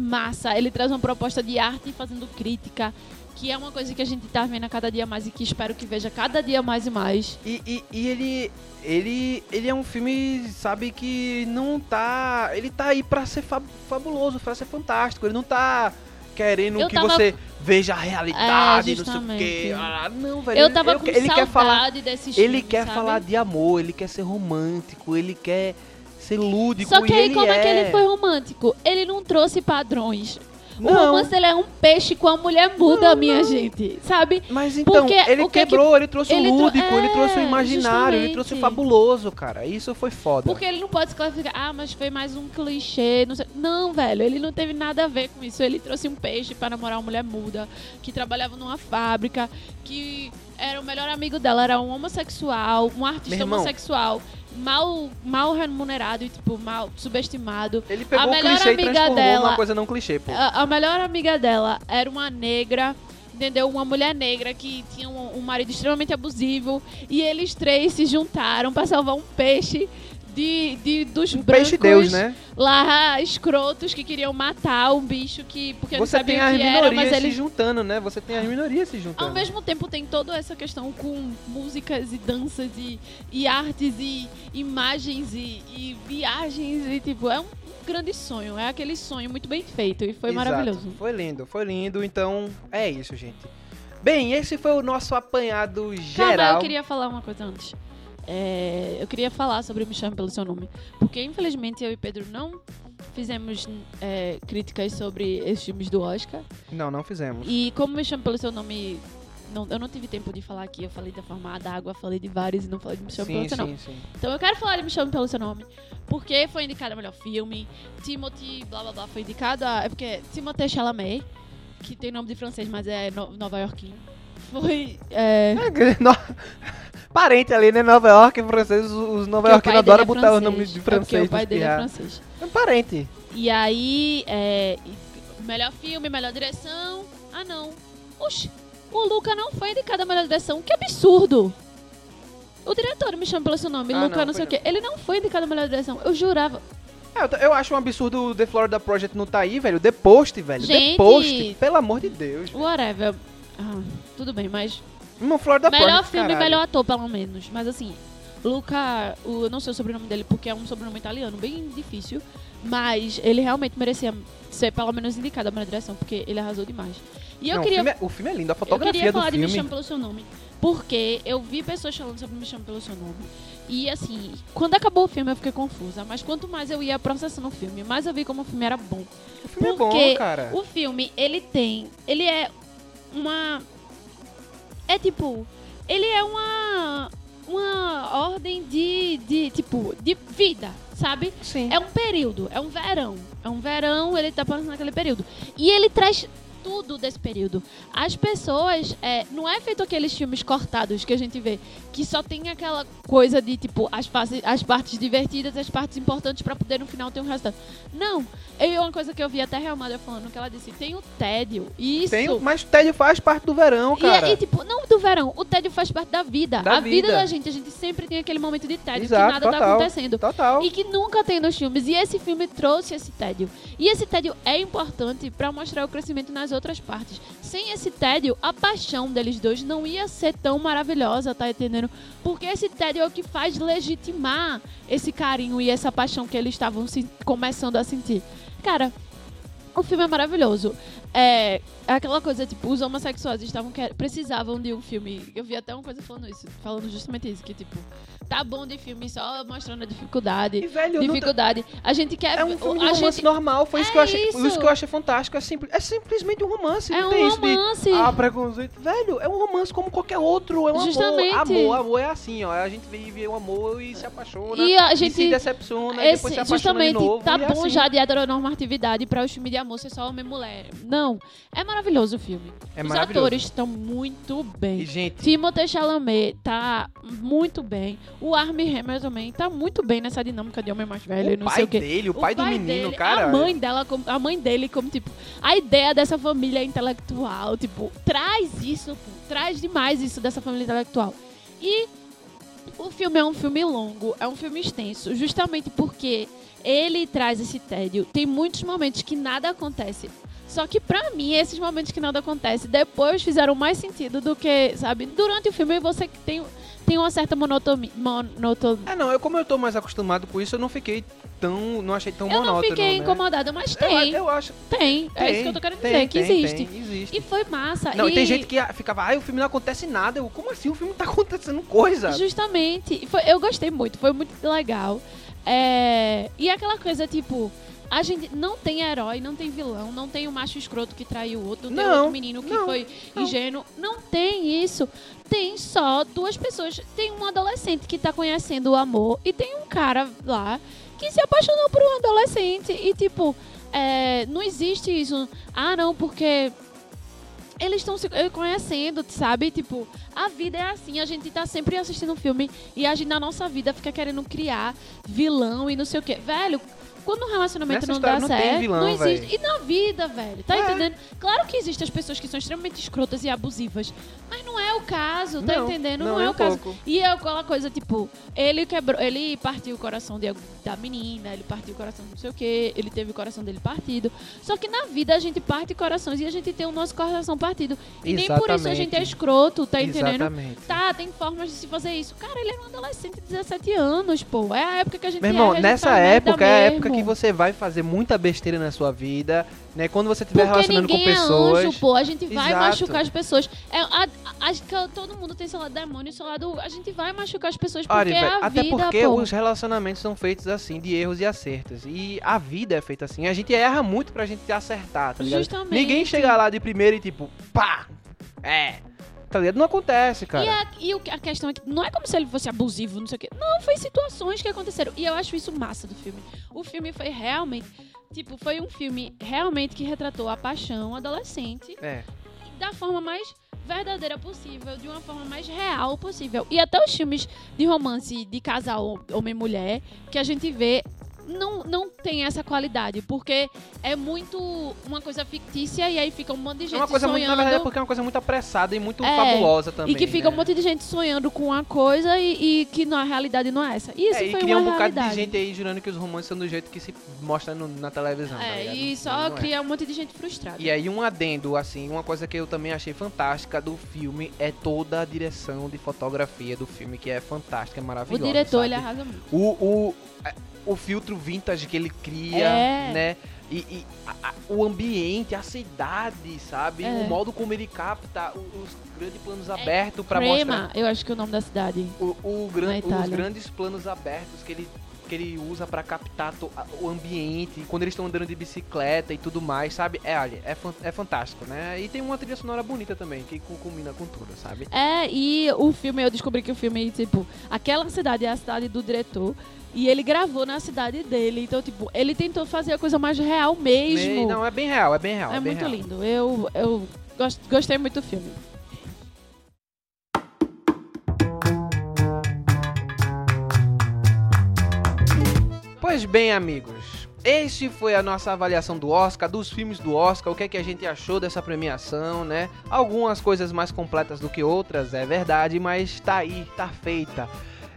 massa, ele traz uma proposta de arte fazendo crítica, que é uma coisa que a gente tá vendo a cada dia mais e que espero que veja cada dia mais e mais. E, e, e ele, ele, ele é um filme, sabe, que não tá. Ele tá aí pra ser fab- fabuloso, pra ser fantástico. Ele não tá querendo Eu que tava- você veja a realidade, É, não sei o quê. Ah, não, velho. Eu ele- tava ele- com ele quer falar, desses Ele filmes, quer sabe? falar de amor, ele quer ser romântico, ele quer ser lúdico. Só que aí, como é. é que ele foi romântico? Ele não trouxe padrões. O Não. romance ele é um peixe com a mulher muda, minha gente. Sabe? Mas então, Porque ele o que é que- quebrou, ele trouxe ele o lúdico, ele trouxe o É, imaginário, ele trouxe o justamente. fabuloso, cara. Isso foi foda. Porque ele não pode se classificar, ah, mas foi mais um clichê. Não, sei. não, velho, ele não teve nada a ver com isso. Ele trouxe um peixe para namorar uma mulher muda, que trabalhava numa fábrica, que era o melhor amigo dela, era um homossexual, um artista irmão. homossexual, mal, mal remunerado e, tipo, mal subestimado. Ele pegou a melhor clichê e amiga transformou dela- numa coisa não clichê, pô. A, a melhor amiga dela era uma negra, entendeu? Uma mulher negra que tinha um, um marido extremamente abusivo. E eles três se juntaram pra salvar um peixe de, de dos Um brancos peixe deus, né? lá escrotos que queriam matar um bicho que porque não Você sabia tem as que era, mas minorias se juntando, né? Você tem as minorias se juntando. ao mesmo tempo tem toda essa questão com músicas e danças e, e artes e imagens e, e viagens e tipo, é um grande sonho, é aquele sonho muito bem feito e foi Exato. maravilhoso. Foi lindo, foi lindo. Então, é isso, gente. Bem, esse foi o nosso apanhado geral. Calma, eu queria falar uma coisa antes. É, eu queria falar sobre Me Chame Pelo Seu Nome. Porque, infelizmente, eu e Pedro não fizemos é, críticas sobre esses filmes do Oscar. Não, não fizemos. E como Me Chame Pelo Seu Nome... Não, eu não tive tempo de falar aqui. Eu falei da forma d'água, falei de vários e não falei de Me Chame sim, Pelo Seu Nome. sim, sim. Então eu quero falar de Me Chame Pelo Seu Nome. Porque foi indicado a melhor filme. Timothy, blá blá blá, foi indicado a... É porque Timothée Chalamet, que tem nome de francês, mas é no, nova iorquino. Foi... É, No- Parente ali, né? Nova York, francês, os nova-iorquinos pai adoram é botar os nomes de É francês o pai dele é francês. É um parente. E aí, é, melhor filme, melhor direção. Ah, não. Oxi, o Luca não foi indicado a melhor direção. Que absurdo! O diretor me chama pelo seu nome, Ah, Luca não, não, sei o quê. Ele não foi indicado a melhor direção. Eu jurava. É, eu, eu acho um absurdo o The Florida Project não tá aí, velho. The Post, velho. Gente. The Post, pelo amor de Deus. velho. Whatever. Ah, tudo bem, mas. Uma Florida melhor Project, filme e caralho. melhor ator, pelo menos. Mas assim, Luca, o, eu não sei o sobrenome dele porque é um sobrenome italiano, bem difícil. Mas ele realmente merecia ser pelo menos indicado a melhor direção, porque ele arrasou demais. E eu Não, queria o, filme é, o filme é lindo, a Eu fotografia queria do falar de Me filme. Chame Pelo Seu Nome. Porque eu vi pessoas falando sobre Me Chame Pelo Seu Nome. E assim, quando acabou o filme eu fiquei confusa. Mas quanto mais eu ia processando o filme, mais eu vi como o filme era bom. O filme é porque bom, cara. O filme, ele tem. Ele é uma. É tipo. Ele é uma. Uma ordem de. de tipo. De vida, sabe? Sim. É um período, é um verão. É um verão, ele tá passando naquele período. E ele traz tudo desse período. As pessoas. É, não é feito aqueles filmes cortados que a gente vê, que só tem aquela coisa de, tipo, as, fase- as partes divertidas, as partes importantes pra poder no final ter um resultado. Não. É uma coisa que eu vi até a Real Madre falando, que ela disse, tem o tédio. E isso. Tem, mas o tédio faz parte do verão, E, cara. é- e, tipo, não do verão, o tédio faz parte da vida. Da a vida. vida. da gente, a gente sempre tem aquele momento de tédio Exato, que nada tá total. acontecendo. Total. E que nunca tem nos filmes. E esse filme trouxe esse tédio. E esse tédio é importante pra mostrar o crescimento nas outras partes. Sem esse tédio, a paixão deles dois não ia ser tão maravilhosa, tá entendendo? Porque esse tédio é o que faz legitimar esse carinho e essa paixão que eles estavam começando a sentir. Cara, o filme é maravilhoso. É aquela coisa, tipo, os homossexuais estavam quer- precisavam de um filme. Eu vi até uma coisa falando isso, falando justamente isso, que tipo, tá bom de filme só mostrando a dificuldade. E, velho, não tá- Dificuldade. A gente quer. É um filme de a romance gente, normal, foi isso É que eu achei. isso. Isso que eu achei fantástico. É, simples, é simplesmente um romance. É não um tem isso de. romance. Ah, preconceito. Velho, é um romance como qualquer outro. É um Justamente. amor. Amor, amor é assim, ó. A gente vive o amor e se apaixona. E a E gente- se decepciona, e depois Esse, se apaixona justamente, de novo. tá e é bom assim. já de heteronormatividade pra o filme de amor ser só homem e mulher. Não. É maravilhoso o filme. É Os maravilhoso. atores estão muito bem. E, gente, Timothée Chalamet tá muito bem. O Armie Hammer também tá muito bem nessa dinâmica de homem mais velho, o não pai sei o quê. dele, o pai, do menino, dele, cara. A mãe dela, a mãe dele, como tipo, a ideia dessa família intelectual, tipo, traz isso, pô, traz demais isso dessa família intelectual. E o filme é um filme longo, é um filme extenso, justamente porque ele traz esse tédio. Tem muitos momentos que nada acontece. Só que pra mim, esses momentos que nada acontece, depois fizeram mais sentido do que, sabe? Durante o filme você tem, tem uma certa monotonia. Monoto... É, não, eu, como eu tô mais acostumado com isso, eu não fiquei tão. Não achei tão Eu não monótono. fiquei né? incomodada, mas Eu, tem. eu acho. Tem. é tem, isso que eu tô querendo tem, dizer, que tem, existe. tem, existe. E foi massa. Não, e tem gente que ah, ficava, ai, o filme não acontece nada. Eu, como assim? O filme tá acontecendo coisa. Justamente. Foi, eu gostei muito, foi muito legal. É, e aquela coisa, tipo, a gente não tem herói, não tem vilão, não tem o macho escroto que traiu o outro, não, tem outro menino que não, foi não. ingênuo. Não tem isso. Tem só duas pessoas. Tem um adolescente que tá conhecendo o amor e tem um cara lá que se apaixonou por um adolescente. E, tipo, é, não existe isso. Ah, não, porque eles estão se eh, conhecendo, sabe? Tipo, a vida é assim, a gente tá sempre assistindo um filme e a gente na nossa vida fica querendo criar vilão e não sei o quê. Velho, quando um relacionamento Nessa não dá não certo, vilão, não existe. velho. E na vida, velho, tá É. entendendo? Claro que existem as pessoas que são extremamente escrotas e abusivas, mas não é o caso, tá Não, entendendo? não Não, é é o caso. pouco. E é aquela coisa, tipo, ele quebrou, ele partiu o coração de, da menina, ele partiu o coração de não sei o que, ele teve o coração dele partido. Só que na vida a gente parte corações e a gente tem o nosso coração partido. E nem por isso a gente é Exatamente. escroto, tá entendendo? Exatamente. Tá, tem formas de se fazer isso. Cara, ele era um adolescente de 17 anos, pô. É a época que a gente Meu irmão, erra, a gente nessa época é a época que você vai fazer muita besteira na sua vida, né? Quando você estiver relacionando com pessoas. é anjo, pô. A gente vai Exato. machucar as pessoas. É, a- a- acho que todo mundo tem seu lado demônio e seu lado... A gente vai machucar as pessoas porque Olha, é a até vida, porque pô. os relacionamentos são feitos assim, de erros e acertos. E a vida é feita assim. A gente erra muito pra gente acertar, tá ligado? Justamente. Ninguém chega lá de primeiro e tipo, pá! É! Tá ligado? Não acontece, cara. E, a, e o- a questão é que não é como se ele fosse abusivo, não sei o quê. Não, foi situações que aconteceram. E eu acho isso massa do filme. O filme foi realmente. Tipo, foi um filme realmente que retratou a paixão adolescente É. da forma mais verdadeira possível, de uma forma mais real possível. E até os filmes de romance de casal homem e mulher que a gente vê não, não tem essa qualidade, porque é muito uma coisa fictícia e aí fica um monte de gente É uma coisa muito, sonhando. na verdade, é porque é uma coisa muito apressada e muito É, fabulosa também. e que fica né? um monte de gente sonhando com uma coisa e, e que na realidade não é essa. E isso É, e foi cria uma um bocado realidade. de gente aí jurando que os romances são do jeito que se mostra no- na televisão. tá É, ligado? e Não só é. cria um monte de gente frustrada. E aí um adendo, assim, uma coisa que eu também achei fantástica do filme é toda a direção de fotografia do filme, que é fantástica, é o maravilhosa. diretor, ele sabe? arrasa muito. o, o, é, o filtro vintage que ele cria, É. né? E, e a- a- o ambiente, a cidade, sabe? É. O modo como ele capta os grandes planos abertos pra mostrar eu acho que é o nome da cidade. o, o gran- os grandes planos abertos que ele, que ele usa pra captar o ambiente, quando eles estão andando de bicicleta e tudo mais, sabe? É, olha, é, fan- é fantástico, né? E tem uma trilha sonora bonita também, que combina com tudo, sabe? É, e o filme, eu descobri que o filme, tipo, aquela cidade é a cidade do diretor. E ele gravou na cidade dele. Então, tipo, ele tentou fazer a coisa mais real mesmo. Me- Não, é bem real, é bem real. é bem muito real. lindo. Eu, eu gost- gostei muito do filme. Pois bem, amigos, este foi a nossa avaliação do Oscar, dos filmes do Oscar, o que é que a gente achou dessa premiação, né? Algumas coisas mais completas do que outras, é verdade, mas tá aí, tá feita.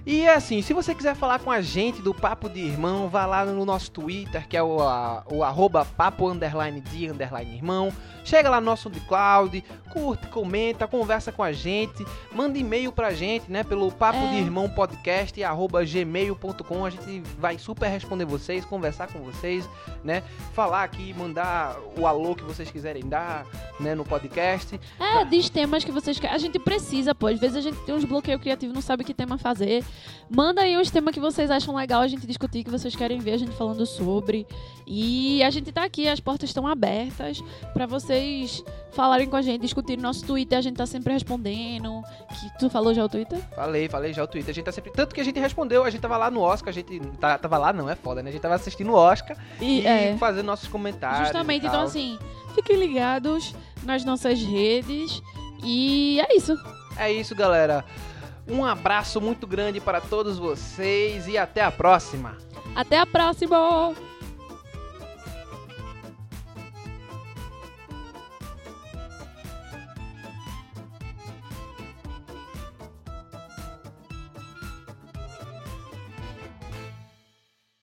E é assim, se você quiser falar com a gente do Papo de Irmão, vá lá no nosso Twitter, que é o, a- o arroba papo underline de underline irmão. Chega lá no nosso SoundCloud, curte, comenta, conversa com a gente, manda e-mail pra gente, né? Pelo papo É. de irmão podcast, arroba gmail.com. A gente vai super responder vocês, conversar com vocês, né? Falar aqui, mandar o alô que vocês quiserem dar, né? No podcast. É, diz temas que vocês querem. A gente precisa, pô. Às vezes a gente tem uns bloqueios criativos, não sabe que tema fazer. Manda aí uns temas que vocês acham legal a gente discutir, que vocês querem ver a gente falando sobre. E a gente tá aqui, as portas estão abertas pra vocês falarem com a gente, discutir no nosso Twitter, a gente tá sempre respondendo. Que tu falou já o Twitter? Falei, falei já o Twitter. A gente tá sempre. Tanto que a gente respondeu, a gente tava lá no Oscar, a gente. tá- tava lá, não, é foda, né? A gente tava assistindo o Oscar E, e, é. fazendo nossos comentários. Justamente, então assim, fiquem ligados nas nossas redes. E é isso. É isso, galera. Um abraço muito grande para todos vocês e até a próxima. Até a próxima!